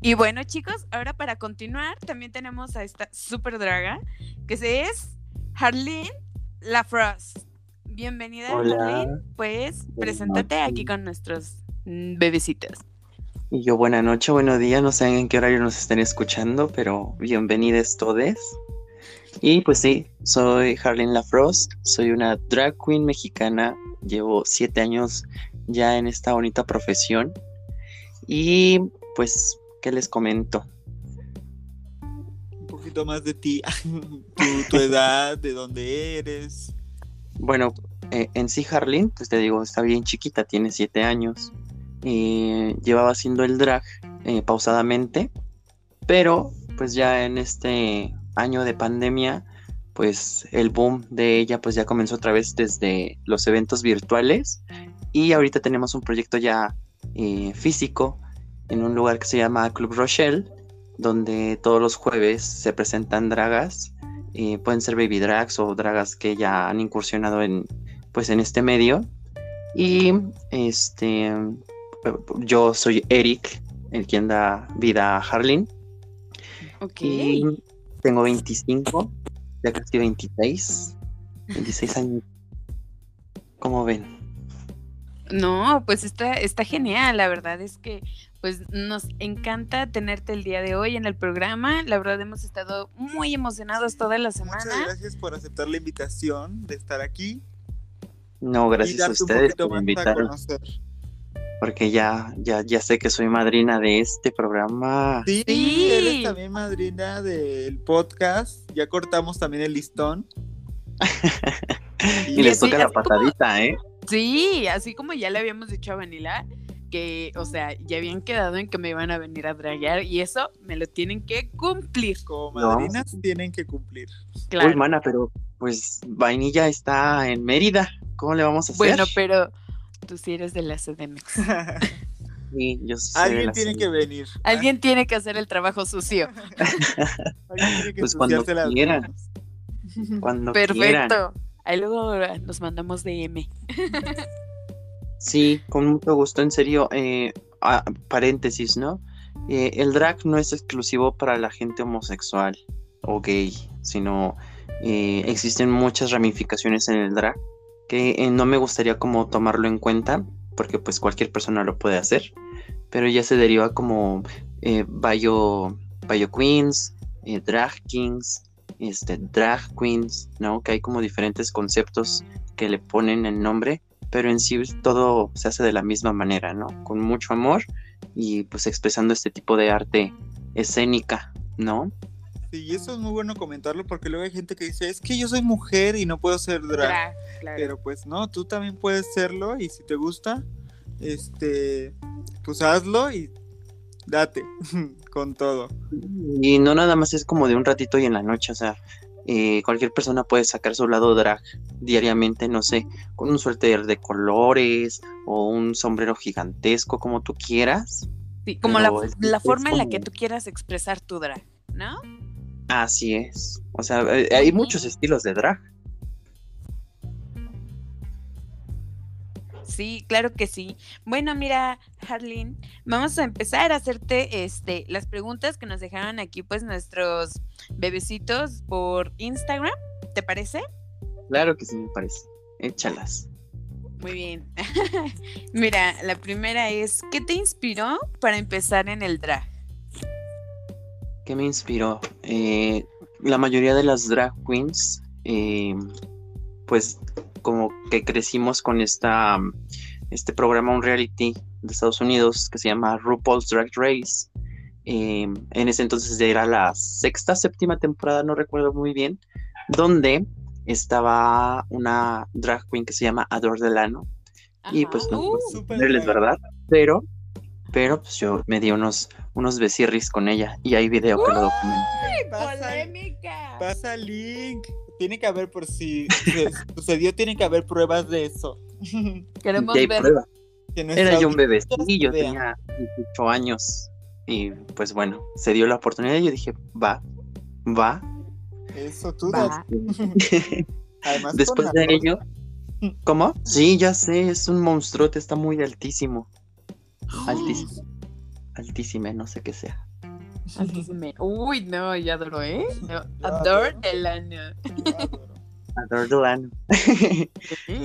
Y bueno, chicos, ahora para continuar, también tenemos a esta super draga, que se es Harleen Lafrost. Bienvenida, Hola. Pues preséntate noches. aquí con nuestros mm, bebecitos. Y yo, buena noche, buenos días, no sé en qué horario nos estén escuchando, pero bienvenidos todos. Y pues sí, soy Harleen LaFrost, soy una drag queen mexicana, llevo siete años ya en esta bonita profesión. Y pues, ¿qué les comento? Un poquito más de ti, tu, tu edad, de dónde eres. Bueno, eh, en sí Harleen, pues te digo, está bien chiquita, tiene siete años. Y llevaba haciendo el drag eh, pausadamente, pero pues ya en este año de pandemia, pues el boom de ella pues ya comenzó otra vez desde los eventos virtuales y ahorita tenemos un proyecto ya eh, físico en un lugar que se llama Club Rochelle, donde todos los jueves se presentan dragas eh, pueden ser baby drags o dragas que ya han incursionado en, pues, en este medio. Y este, yo soy Eric, el quien da vida a Harleen. Ok. Y tengo 25, ya casi 26, 26 años. ¿Cómo ven? No, pues está, está genial. La verdad es que pues nos encanta tenerte el día de hoy en el programa. La verdad hemos estado muy emocionados toda la semana. Muchas gracias por aceptar la invitación de estar aquí. No, y gracias a ustedes por invitarme, porque ya, ya, ya sé que soy madrina de este programa. Sí, Sí. eres también madrina del podcast. Ya cortamos también el listón. Y les así- toca la como- patadita, ¿eh? Sí, así como ya le habíamos dicho a Vanilla, que, o sea, ya habían quedado en que me iban a venir a draguear y eso me lo tienen que cumplir. Como No. madrinas tienen que cumplir. Claro. Uy, mana, pero pues Vainilla está en Mérida. ¿Cómo le vamos a hacer? bueno, pero tú sí eres de la CDMX. Sí, yo sí Alguien tiene que venir. Alguien tiene que hacer el trabajo sucio. Alguien tiene que Pues cuando las quieran. manos. Cuando quieran. Perfecto. Ahí luego nos mandamos DM. Sí, con mucho gusto, en serio. eh, ah, paréntesis, ¿no? Eh, el drag no es exclusivo para la gente homosexual o gay, sino eh, existen muchas ramificaciones en el drag que eh, no me gustaría como tomarlo en cuenta, porque pues cualquier persona lo puede hacer, pero ya se deriva como eh, bio, queens, drag kings, este, drag queens, ¿no? Que hay como diferentes conceptos que le ponen el nombre pero en sí todo se hace de la misma manera, ¿no? Con mucho amor y pues expresando este tipo de arte escénica, ¿no? Sí, y eso es muy bueno comentarlo porque luego hay gente que dice, es que yo soy mujer y no puedo ser drag. Drag, claro. Pero pues no, tú también puedes serlo y si te gusta, este, pues hazlo y date con todo. Y no nada más es como de un ratito y en la noche, o sea, eh, cualquier persona puede sacar su lado drag diariamente, no sé, con un suéter de colores o un sombrero gigantesco, como tú quieras. Sí, como la, es- la es forma en la que tú quieras expresar tu drag, ¿no? Así es. O sea, eh, hay muchos estilos de drag. Sí, claro que sí. Bueno, mira, Harleen, vamos a empezar a hacerte este las preguntas que nos dejaron aquí pues nuestros bebecitos por Instagram, ¿te parece? Claro que sí me parece. Échalas. Muy bien. mira, la primera es ¿qué te inspiró para empezar en el drag? ¿Qué me inspiró? Eh, la mayoría de las drag queens, eh, pues como que crecimos con esta, este programa, un reality de Estados Unidos que se llama RuPaul's Drag Race. Eh, en ese entonces ya era la sexta, séptima temporada, no recuerdo muy bien, donde estaba una drag queen que se llama Adore Delano. Y Ajá. pues no, Uh, drag. ¿verdad? Pero, pero pues yo me di unos, unos besirris con ella y hay video que lo documenta. Pasa, polémica. pasa link. Tiene que haber, por si sucedió, tiene que haber pruebas de eso. Queremos Y hay ver. prueba. Que nuestra Era yo un audiencia bebecillo, vea. tenía 18 años. Y pues bueno, se dio la oportunidad y yo dije, va, va. Eso tú Va. das. Además, Después de ello, ¿cómo? Sí, ya sé, es un monstruote, está muy altísimo. Altísimo. Altísimo, no sé qué sea. Uy, no, ya adoro, ¿eh? No, adoro adoro. Adore Delano.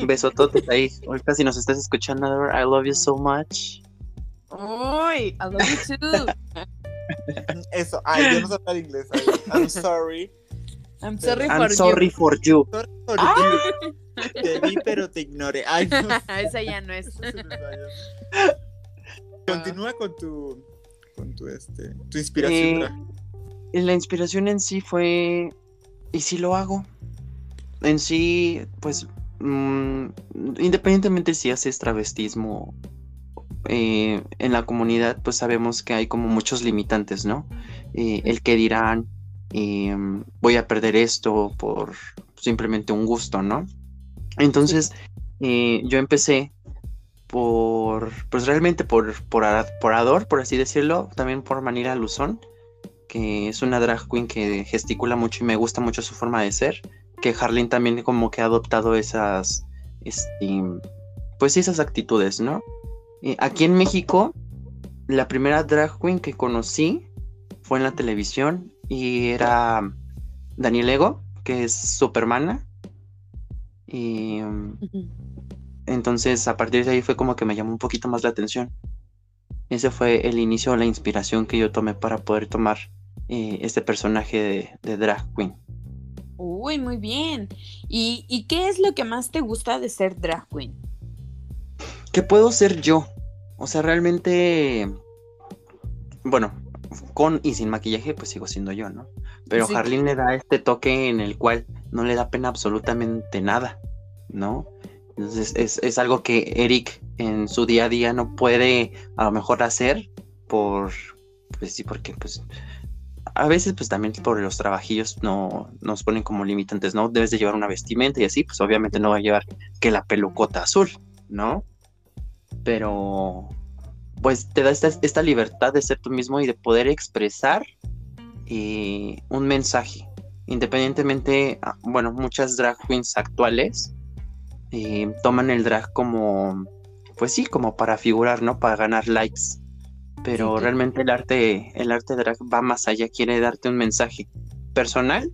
Besototes ahí. Ahorita si nos estás escuchando, Adore, I love you so much. Uy, I love you too. Eso, ay, yo no sé hablar inglés. ay, I'm sorry. I'm sorry I'm for sorry you. for you. Sorry for Ah. you. Te vi, pero te ignoré. Ay, no. Esa ya no es. Continúa con tu, con tu, este, tu inspiración. Eh, La inspiración en sí fue, ¿y si lo hago? En sí, pues, mm, independientemente si haces travestismo eh, en la comunidad, pues sabemos que hay como muchos limitantes, ¿no? Eh, el que dirán, eh, voy a perder esto por simplemente un gusto, ¿no? Entonces, yo empecé por, pues realmente por, por, por Ador, por así decirlo, también por Manila Luzón que es una drag queen que gesticula mucho y me gusta mucho su forma de ser, que Harleen también como que ha adoptado esas, este, pues esas actitudes, ¿no? Aquí en México, la primera drag queen que conocí fue en la televisión y era Daniel Ego, que es Supermana. Y entonces a partir de ahí fue como que me llamó un poquito más la atención. Ese fue el inicio, la inspiración que yo tomé para poder tomar eh, este personaje de, drag queen. Uy, muy bien. ¿Y, ¿Y qué es lo que más te gusta de ser drag queen? Que puedo ser yo. O sea, realmente, bueno, con y sin maquillaje, pues sigo siendo yo, ¿no? Pero sí. le da este toque en el cual no le da pena absolutamente nada, ¿no? Entonces es, es, algo que Eric en su día a día no puede a lo mejor hacer por, pues sí, porque pues a veces pues también por los trabajillos no nos ponen como limitantes, ¿no? Debes de llevar una vestimenta y así, pues obviamente no va a llevar que la pelucota azul, ¿no? Pero pues te da esta, esta libertad de ser tú mismo y de poder expresar eh, un mensaje. Independientemente, ah, bueno, muchas drag queens actuales eh, toman el drag como, pues sí, como para figurar, ¿no? Para ganar likes. Pero sí, realmente el arte, el arte drag va más allá, quiere darte un mensaje personal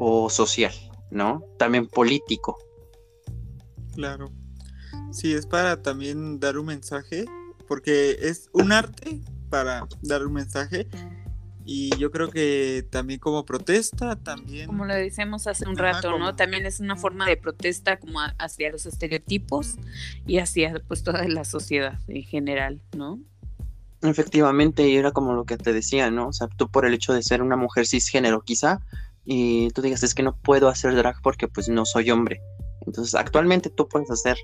o social, ¿no? También político. Claro. Sí, es para también dar un mensaje, porque es un arte para dar un mensaje y yo creo que también como protesta, también... Como lo decíamos hace un rato, Ajá, ¿no? También es una forma de protesta como hacia los estereotipos y hacia pues toda la sociedad en general, ¿no? Efectivamente, y era como lo que te decía, ¿no? O sea, tú por el hecho de ser una mujer cisgénero quizá, y tú digas, es que no puedo hacer drag porque pues no soy hombre. Entonces, actualmente tú puedes hacer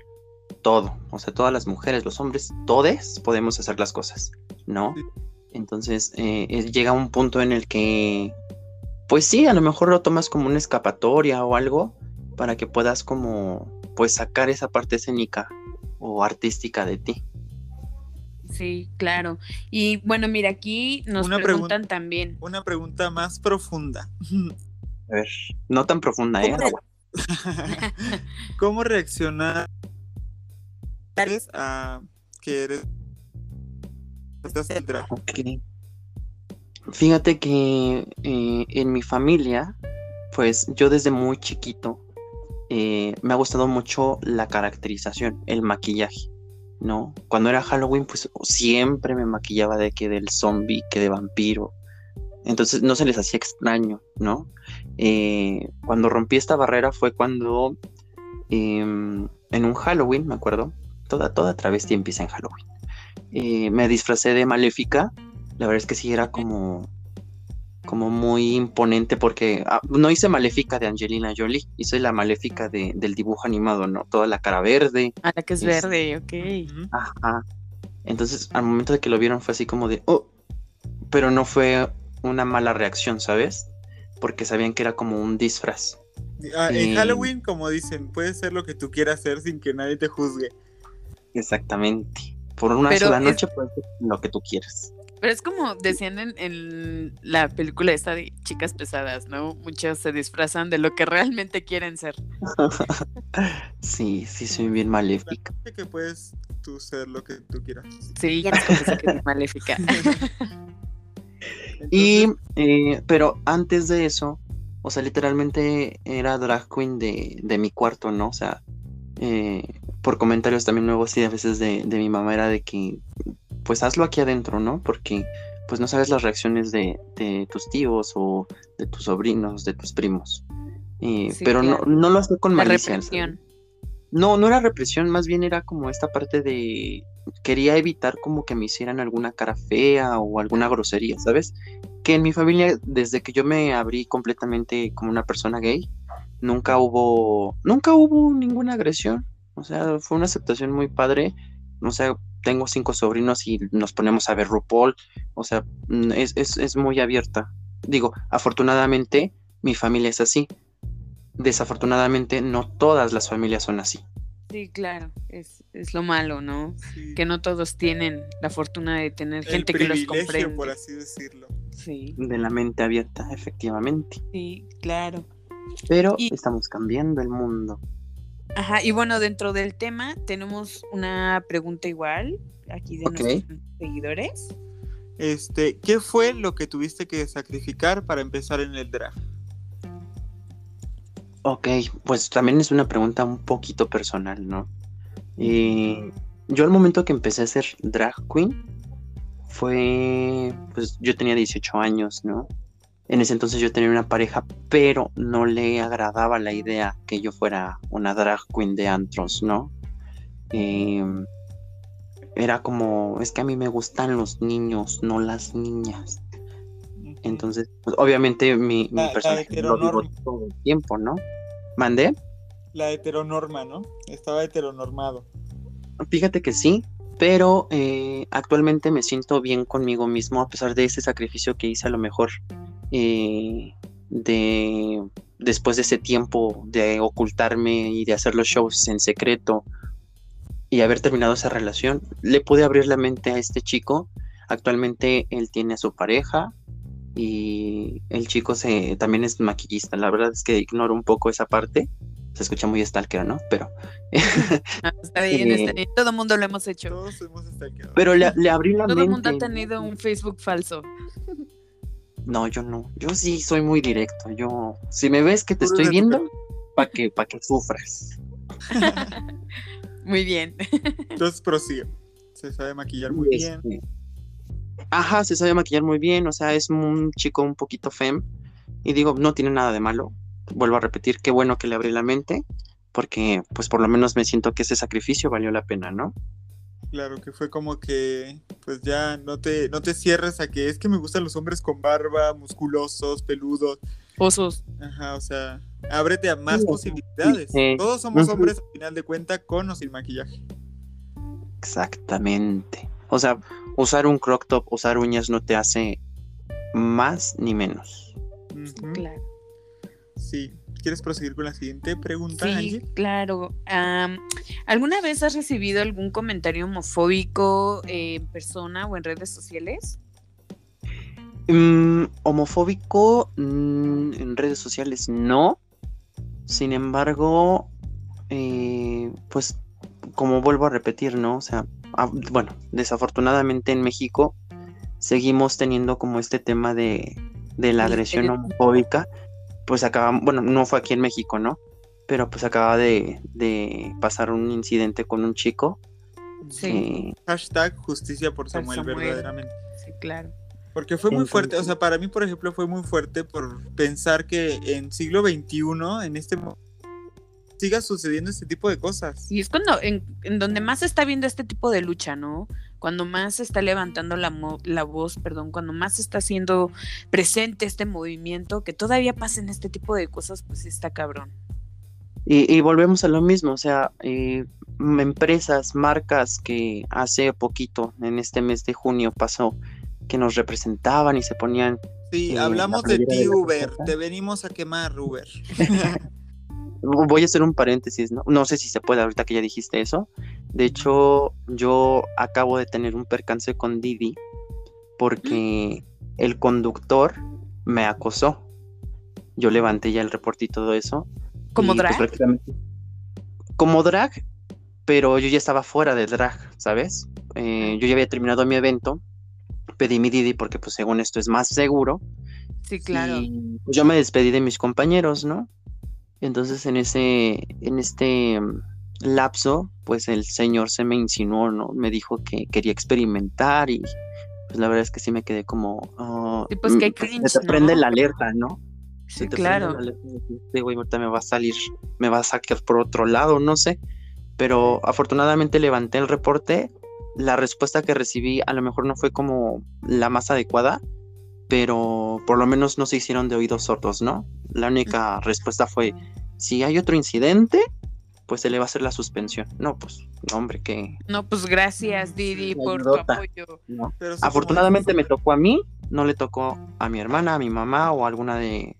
todo, o sea, todas las mujeres, los hombres, todos podemos hacer las cosas, ¿no? Sí. Entonces eh, llega un punto en el que, pues sí, a lo mejor lo tomas como una escapatoria o algo para que puedas como, pues sacar esa parte escénica o artística de ti. Sí, claro. Y bueno, mira, aquí nos una preguntan también. Una pregunta más profunda. A ver, no tan profunda, ¿eh? ¿Cómo reaccionar a que eres Fíjate que eh, en mi familia, pues yo desde muy chiquito eh, me ha gustado mucho la caracterización, el maquillaje, ¿no? Cuando era Halloween, pues siempre me maquillaba de que del zombie, que de vampiro. Entonces no se les hacía extraño, ¿no? Eh, cuando rompí esta barrera fue cuando em, en un Halloween, me acuerdo, toda, toda travesti empieza en Halloween. Eh, me disfracé de Maléfica. La verdad es que sí era como, como muy imponente porque ah, no hice Maléfica de Angelina Jolie, hice la Maléfica de, del dibujo animado, ¿no? Toda la cara verde. Ah, la que es, es verde, ok. Ajá. Entonces, al momento de que lo vieron fue así como de, oh, pero no fue una mala reacción, ¿sabes? Porque sabían que era como un disfraz. Ah, en eh, Halloween, como dicen, puedes ser lo que tú quieras hacer sin que nadie te juzgue. Exactamente. Por una Pero sola noche es... puedes hacer lo que tú quieras. Pero es como decían en, en, la película esta de chicas pesadas, ¿no? Muchas se disfrazan de lo que realmente quieren ser. sí, sí, soy bien maléfica. que puedes tú ser lo que tú quieras. Sí, ya que es maléfica. Entonces... Y, eh, pero antes de eso, o sea, literalmente era drag queen de, de mi cuarto, ¿no? O sea, eh, por comentarios también nuevos y a veces de, de, mi mamá era de que pues hazlo aquí adentro, ¿no? Porque pues no sabes las reacciones de, de tus tíos o de tus sobrinos, de tus primos. Eh, sí, pero claro. no, no lo hacía con La malicia. represión. No, no era represión, más bien era como esta parte de quería evitar como que me hicieran alguna cara fea o alguna grosería, ¿sabes? Que en mi familia, desde que yo me abrí completamente como una persona gay, nunca hubo, nunca hubo ninguna agresión. O sea, fue una aceptación muy padre. O sea, tengo cinco sobrinos y nos ponemos a ver RuPaul. O sea, mm, es, es, es muy abierta. Digo, afortunadamente mi familia es así. Desafortunadamente no todas las familias son así. Sí, claro, es, es lo malo, ¿no? Sí. Que no todos tienen la fortuna de tener El gente que los comprende. por así decirlo. Sí, de la mente abierta, efectivamente. sí, claro. Pero Y- estamos cambiando el mundo. Ajá, y bueno, dentro del tema tenemos una pregunta igual aquí de nuestros seguidores. Este, ¿qué fue lo que tuviste que sacrificar para empezar en el drag? Ok, pues también es una pregunta un poquito personal, ¿no? Y yo al momento que empecé a ser drag queen fue, pues yo tenía 18 años, ¿no? En ese entonces yo tenía una pareja, pero no le agradaba la idea que yo fuera una drag queen de antros, ¿no? Em, era como, es que a mí me gustan los niños, no las niñas. Entonces, pues, obviamente mi, mi La- la personaje lo vivo todo el tiempo, ¿no? ¿Mandé? La heteronorma, ¿no? Estaba heteronormado. Fíjate que sí, pero eh, actualmente me siento bien conmigo mismo a pesar de ese sacrificio que hice a lo mejor eh, de después de ese tiempo de ocultarme y de hacer los shows en secreto y haber terminado esa relación, le pude abrir la mente a este chico. Actualmente él tiene a su pareja y el chico se, también es maquillista. La verdad es que ignoro un poco esa parte. Se escucha muy stalker, ¿no? Pero Ah, está bien, está Eh, bien. Todo el mundo lo hemos hecho. Todos hemos stalkeado. Pero le, le abrí la Todo el mente. mundo ha tenido un Facebook falso. No, yo no. Yo sí soy muy directo. Yo, si me ves que te estoy viendo, para que, pa' que sufras. Muy bien. Entonces prosigue. Se sabe maquillar muy bien. Este, Ajá, se sabe maquillar muy bien. O sea, es un chico un poquito fem. Y digo, no tiene nada de malo. Vuelvo a repetir, qué bueno que le abrí la mente. Porque, pues, por lo menos me siento que ese sacrificio valió la pena, ¿no? Claro, que fue como que, pues ya no te, no te cierres a que es que me gustan los hombres con barba, musculosos, peludos. Osos. Ajá, o sea, ábrete a más Sí, posibilidades. sí. Todos somos hombres al final de cuenta con o sin maquillaje. Exactamente. O sea, usar un crop top, usar uñas no te hace más ni menos. Claro. Sí. ¿Quieres proseguir con la siguiente pregunta, Sí, Angie? claro. ¿Alguna vez has recibido algún comentario homofóbico eh, en persona o en redes sociales? Mm, homofóbico mm, en redes sociales no. Sin embargo, eh, pues como vuelvo a repetir, ¿no? O sea, ah, bueno, desafortunadamente en México seguimos teniendo como este tema de, de la agresión homofóbica. Pues acaba, bueno, no fue aquí en México, ¿no? Pero pues acaba de, de pasar un incidente con un chico. Sí. eh, Hashtag justicia por Samuel, Samuel. verdaderamente. Sí, claro. Porque fue muy fuerte, o sea, para mí, por ejemplo, fue muy fuerte por pensar que en siglo XXI, en este mo- siga sucediendo este tipo de cosas. Y es cuando, en, en donde más se está viendo este tipo de lucha, ¿no? Cuando más se está levantando la, mo- la voz, perdón, cuando más se está haciendo presente este movimiento, que todavía pasen este tipo de cosas, pues está cabrón. Y, y volvemos a lo mismo, o sea, eh, empresas, marcas que hace poquito, en este mes de junio pasó, que nos representaban y se ponían, Sí, Eh, hablamos la de ti, de Uber. Te venimos a quemar, Uber. voy a hacer un paréntesis, ¿no? No sé si se puede ahorita que ya dijiste eso. De hecho, yo acabo de tener un percance con Didi porque el conductor me acosó. Yo levanté ya el reporte y todo eso. ¿Como pues, drag? como drag, pero yo ya estaba fuera de drag, ¿sabes? Eh, yo ya había terminado mi evento, pedí mi Didi porque pues según esto es más seguro. Sí, claro. Y pues, yo me despedí de mis compañeros, ¿no? Entonces en ese, en este mm, lapso, pues el señor se me insinuó, ¿no? Me dijo que quería experimentar y pues la verdad es que sí me quedé como... ah, Sí, pues, mm, cringe, Se te prende ¿no? la alerta, ¿no? Sí, te claro. la alerta de que, "Este güey ahorita me va a salir, me va a sacar por otro lado, no sé. Pero afortunadamente levanté el reporte. La respuesta que recibí a lo mejor no fue como la más adecuada, pero por lo menos no se hicieron de oídos sordos, ¿no? La única respuesta fue, si hay otro incidente, pues se le va a hacer la suspensión. No, pues, no, hombre, que... No, pues gracias, Didi, La por tu apoyo. No. Afortunadamente me tocó a mí, no le tocó a mi hermana, a mi mamá o a alguna de...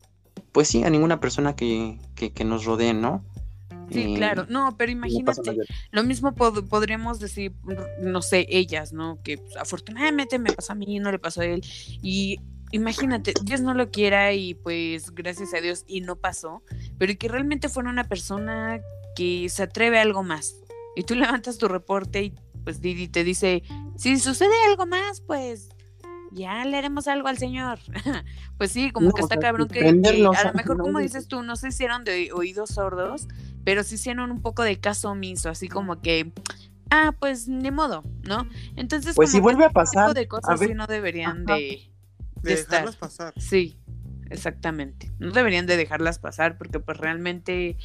Pues sí, a ninguna persona que, que, que nos rodee, ¿no? Sí, Eh, claro. No, pero imagínate, lo mismo pod- podríamos decir, no sé, ellas, ¿no? Que pues, afortunadamente me pasó a mí, no le pasó a él. Y imagínate, Dios no lo quiera y pues gracias a Dios y no pasó, pero que realmente fuera una persona que se atreve a algo más. Y tú levantas tu reporte y pues Didi te dice, si sucede algo más, pues ya le haremos algo al señor. pues sí, como No, que o está sea, cabrón que, a lo mejor no como dices tú, no se hicieron de oídos sordos, pero sí hicieron un poco de caso omiso, así como que, ah, pues ni modo, ¿no? Entonces, Pues si como que vuelve a ese tipo pasar, de a cosas sí ver, no deberían ajá. de, De de dejarlas estar. pasar. Sí, exactamente. No deberían de dejarlas pasar porque pues realmente,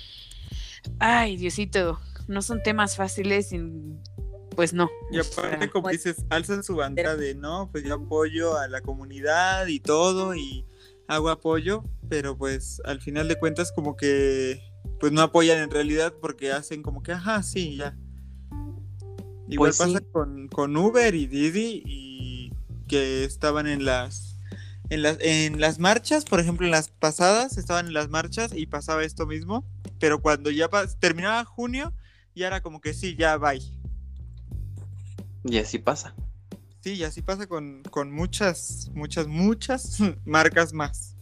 ay, Diosito, no son temas fáciles y pues no. Y o sea, aparte, como dices, alzan su bandera de no, pues yo apoyo a la comunidad y todo, y hago apoyo, pero pues al final de cuentas, como que pues no apoyan en realidad porque hacen como que, ajá, sí, ya. Igual Pues sí. pasa con, con Uber y Didi, y que estaban en las. En las, en las marchas, por ejemplo, en las pasadas estaban en las marchas y pasaba esto mismo, pero cuando ya terminaba junio, ya era como que sí, ya bye. Y así pasa. Sí, y así pasa con, con muchas, muchas, muchas marcas más.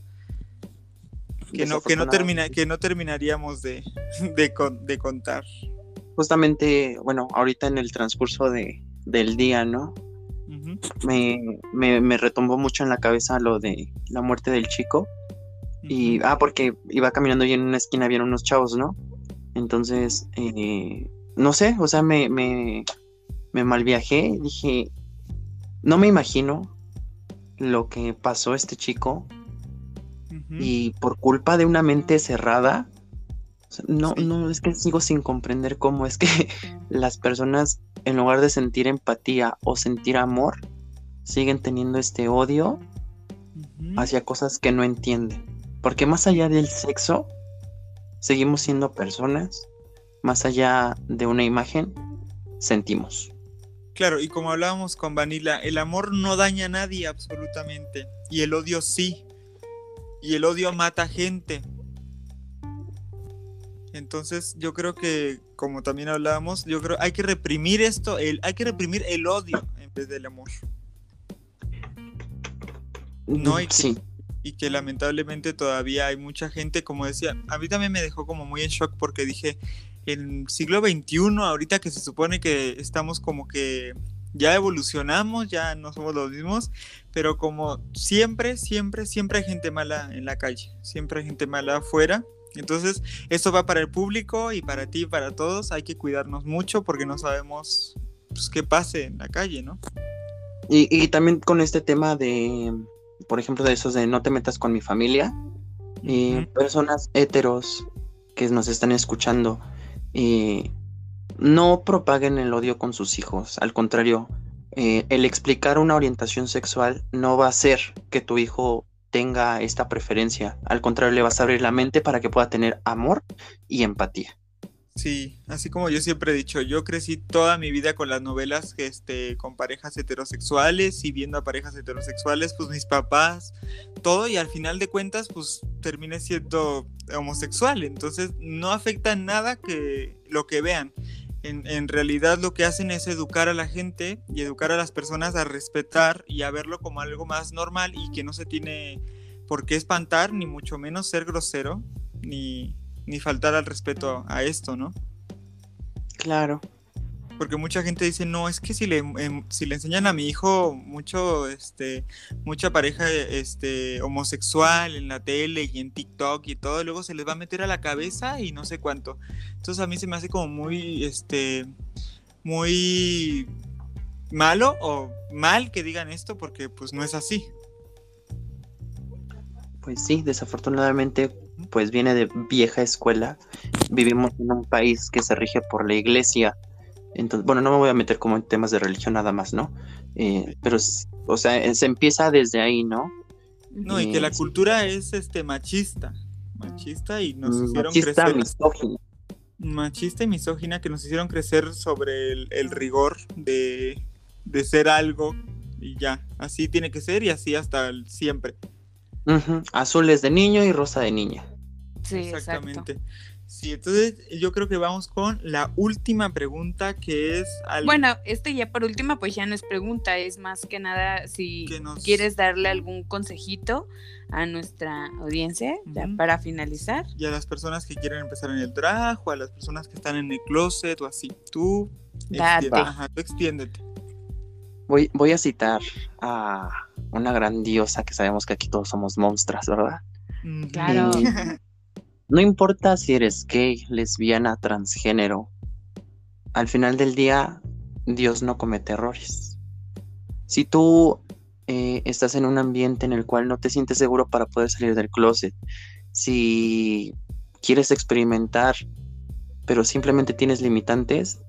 Que no, que no, termina, que no terminaríamos de, de, con- de contar. Justamente, bueno, ahorita en el transcurso de, del día, ¿no? Me, me, mucho en la cabeza lo de la muerte del chico. Y, ah, porque iba caminando y en una esquina habían unos chavos, ¿no? Entonces, eh, no sé, o sea, me, me, me malviajé, dije, no me imagino lo que pasó este chico y por culpa de una mente cerrada, no, Sí. no, es que sigo sin comprender cómo es que las personas, en lugar de sentir empatía o sentir amor, siguen teniendo este odio hacia cosas que no entienden. Porque más allá del sexo, seguimos siendo personas, más allá de una imagen, sentimos. Claro, y como hablábamos con Vanilla, el amor no daña a nadie absolutamente. Y el odio sí. Y el odio mata gente. Entonces yo creo que, como también hablábamos, yo creo hay que reprimir esto, el, hay que reprimir el odio en vez del amor. No, y que- sí, y que lamentablemente todavía hay mucha gente, como decía, a mí también me dejó como muy en shock porque dije, en siglo XXI, ahorita que se supone que estamos como que ya evolucionamos, ya no somos los mismos, pero como siempre, siempre, siempre hay gente mala en la calle, siempre hay gente mala afuera. Entonces, esto va para el público y para ti, para todos, hay que cuidarnos mucho porque no sabemos pues, qué pase en la calle, ¿no? Y, y también con este tema de, por ejemplo, de esos de no te metas con mi familia, y personas heteros que nos están escuchando, eh, no propaguen el odio con sus hijos. Al contrario, eh, el explicar una orientación sexual no va a hacer que tu hijo tenga esta preferencia. Al contrario, le vas a abrir la mente para que pueda tener amor y empatía. Sí, así como yo siempre he dicho, yo crecí toda mi vida con las novelas este, con parejas heterosexuales y viendo a parejas heterosexuales, pues mis papás, todo, y al final de cuentas, pues terminé siendo homosexual. Entonces, no afecta nada que lo que vean. En, en realidad lo que hacen es educar a la gente y educar a las personas a respetar y a verlo como algo más normal y que no se tiene por qué espantar, ni mucho menos ser grosero, ni, ni faltar al respeto a esto, ¿no? Claro. Porque mucha gente dice, no, es que si le, em, si le enseñan a mi hijo mucho, este, mucha pareja este, homosexual en la tele y en TikTok y todo, luego se les va a meter a la cabeza y no sé cuánto. Entonces a mí se me hace como muy, este, muy malo o mal que digan esto porque pues no es así. Pues sí, desafortunadamente, pues viene de vieja escuela. Vivimos en un país que se rige por la iglesia. Entonces, bueno, no me voy a meter como en temas de religión nada más, ¿no? Eh, pero, o sea, eh, se empieza desde ahí, ¿no? No, y que la Sí. cultura es este machista, machista y nos hicieron Machista, crecer misógino. machista y misógina que nos hicieron crecer sobre el, el rigor de, de ser algo y ya, así tiene que ser y así hasta el siempre. Ujú, Azul es de niño y rosa de niña. Sí, exacto. Sí, entonces yo creo que vamos con la última pregunta que es... al- Bueno, este ya por última, pues ya no es pregunta, es más que nada si Que nos- quieres darle algún consejito a nuestra audiencia para finalizar. y a las personas que quieren empezar en el drag o a las personas que están en el closet o así. Tú, Date. extiende- ajá, tú extiéndete. Voy, voy a citar a una gran diosa que sabemos que aquí todos somos monstras, ¿verdad? Claro. Eh, no importa si eres gay, lesbiana, transgénero, al final del día Dios no comete errores. Si tú eh, estás en un ambiente en el cual no te sientes seguro para poder salir del closet, si quieres experimentar, pero simplemente tienes limitantes,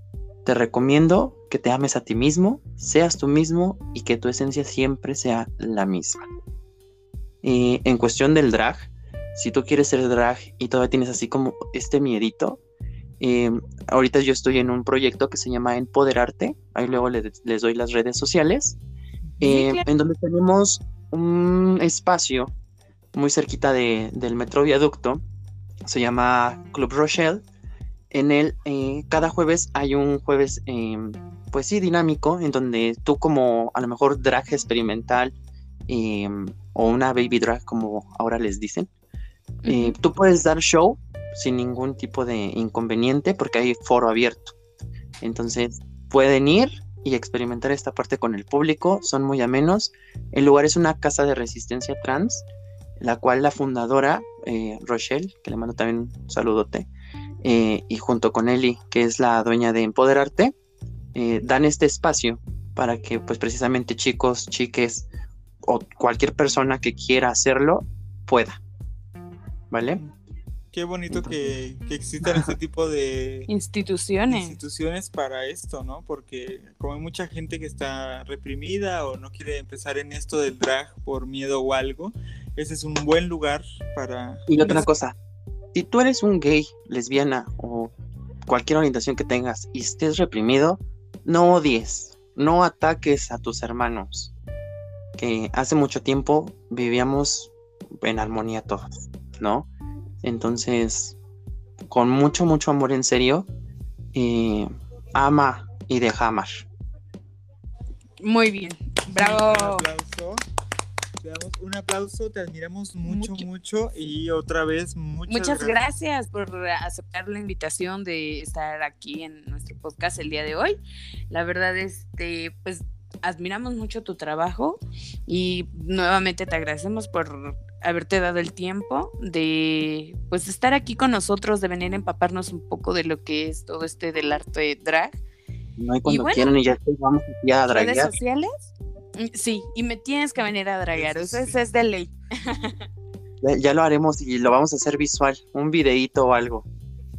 te recomiendo que te ames a ti mismo, seas tú mismo y que tu esencia siempre sea la misma. Eh, en cuestión del drag, si tú quieres ser drag y todavía tienes así como este miedito, eh, ahorita yo estoy en un proyecto que se llama Empoderarte, ahí luego le- les doy las redes sociales, eh, claro. en donde tenemos un espacio muy cerquita de- del metro viaducto, se llama Club Rochelle, en el eh, cada jueves hay un jueves, eh, pues sí, dinámico, en donde tú como a lo mejor drag experimental eh, o una baby drag como ahora les dicen, eh, tú puedes dar show sin ningún tipo de inconveniente porque hay foro abierto. Entonces pueden ir y experimentar esta parte con el público, son muy amenos. El lugar es una casa de resistencia trans, la cual la fundadora, eh, Rochelle, que le mando también un saludote, eh, y junto con Eli, que es la dueña de Empoderarte, eh, dan este espacio para que pues precisamente chicos, chiques o cualquier persona que quiera hacerlo pueda. ¿Vale? Qué bonito que, que existan este tipo de Instituciones. instituciones para esto, ¿no? Porque como hay mucha gente que está reprimida o no quiere empezar en esto del drag por miedo o algo, ese es un buen lugar para... Y otra cosa, si tú eres un gay, lesbiana o cualquier orientación que tengas y estés reprimido, no odies, no ataques a tus hermanos, que hace mucho tiempo vivíamos en armonía todos, ¿no? Entonces, con mucho, mucho amor en serio, eh, ama y deja amar. Muy bien. Un Bravo. aplauso. Te damos un aplauso, te admiramos mucho, Mucho. mucho y otra vez muchas, Muchas gracias por aceptar la invitación de estar aquí en nuestro podcast el día de hoy. La verdad, este, pues admiramos mucho tu trabajo y nuevamente te agradecemos por haberte dado el tiempo de pues estar aquí con nosotros, de venir a empaparnos un poco de lo que es todo este del arte drag. No hay cuando bueno, quieran y ya vamos aquí a ¿Redes draguear. sociales? Mm, Sí, y me tienes que venir a dragar, Eso es- de ley. Ya, ya lo haremos y lo vamos a hacer visual, un videíto o algo.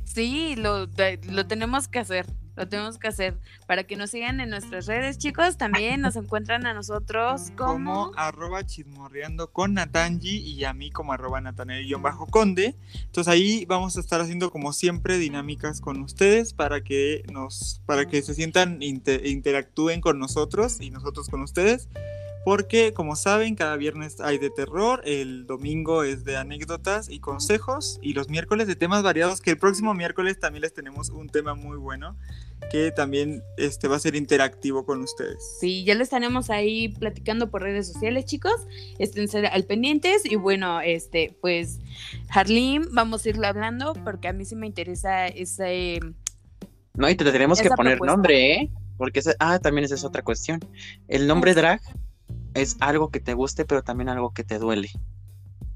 Sí, lo, lo tenemos que hacer, lo tenemos que hacer. Para que nos sigan en nuestras redes, chicos, también nos encuentran a nosotros como... como arroba chismorreando con Natanji y a mí como arroba natanel-conde. Entonces ahí vamos a estar haciendo como siempre dinámicas con ustedes para que nos, para que se sientan, inte- interactúen con nosotros y nosotros con ustedes. Porque como saben, cada viernes hay de terror, el domingo es de anécdotas y consejos y los miércoles de temas variados, que el próximo miércoles también les tenemos un tema muy bueno que también este, va a ser interactivo con ustedes. Sí, ya lo estaremos ahí platicando por redes sociales, chicos. Estén al pendientes. Y bueno, este, pues, Harleen, vamos a irlo hablando porque a mí sí me interesa ese. No, y te tenemos que Esa poner propuesta. nombre, ¿eh? Porque ese- ah, también esa es otra cuestión. El nombre drag es algo que te guste, pero también algo que te duele.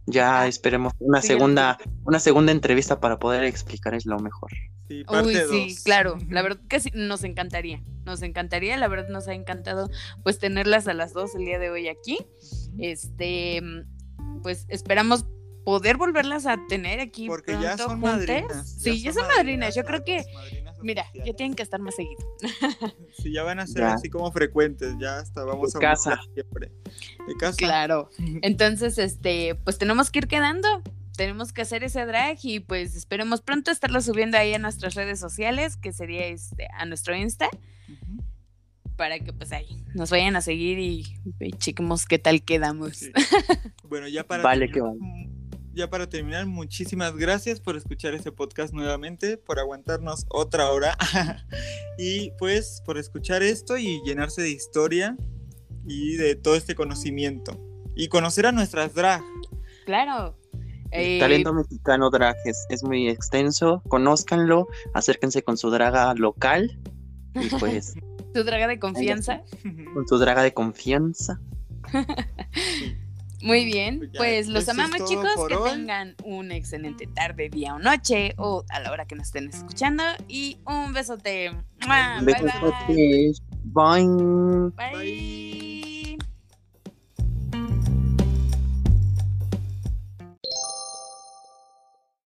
Ya esperemos una sí, segunda, una segunda entrevista para poder explicar es lo mejor. Sí, Uy, sí, claro. La verdad que sí, nos encantaría. Nos encantaría, la verdad nos ha encantado pues tenerlas a las dos el día de hoy aquí. Este, pues esperamos poder volverlas a tener aquí Porque pronto ya son juntas. madrinas. Sí, ya son madrinas. Yo creo que, mira, ya tienen que estar más seguido. Sí, ya van a ser Ya. así como frecuentes, ya hasta vamos De a casa. buscar siempre. De casa. Claro. Entonces, este, pues tenemos que ir quedando. Tenemos que hacer ese drag y pues esperemos pronto estarlo subiendo ahí a nuestras redes sociales, que sería este, a nuestro Insta, para que pues ahí nos vayan a seguir y, y chequemos qué tal quedamos. Sí. Bueno, ya para Vale, que mm, ya para terminar, muchísimas gracias por escuchar este podcast nuevamente, por aguantarnos otra hora y pues por escuchar esto y llenarse de historia y de todo este conocimiento y conocer a nuestras drag. Claro. El Eh, talento mexicano drag es, es muy extenso, conózcanlo, acérquense con su draga local y pues tu draga de confianza. con su draga de confianza. Muy bien, Pues ya, pues los amamos chicos, que hoy. tengan una excelente tarde, día o noche o a la hora que nos estén escuchando y un besote. Bye bye. Bye. Bye.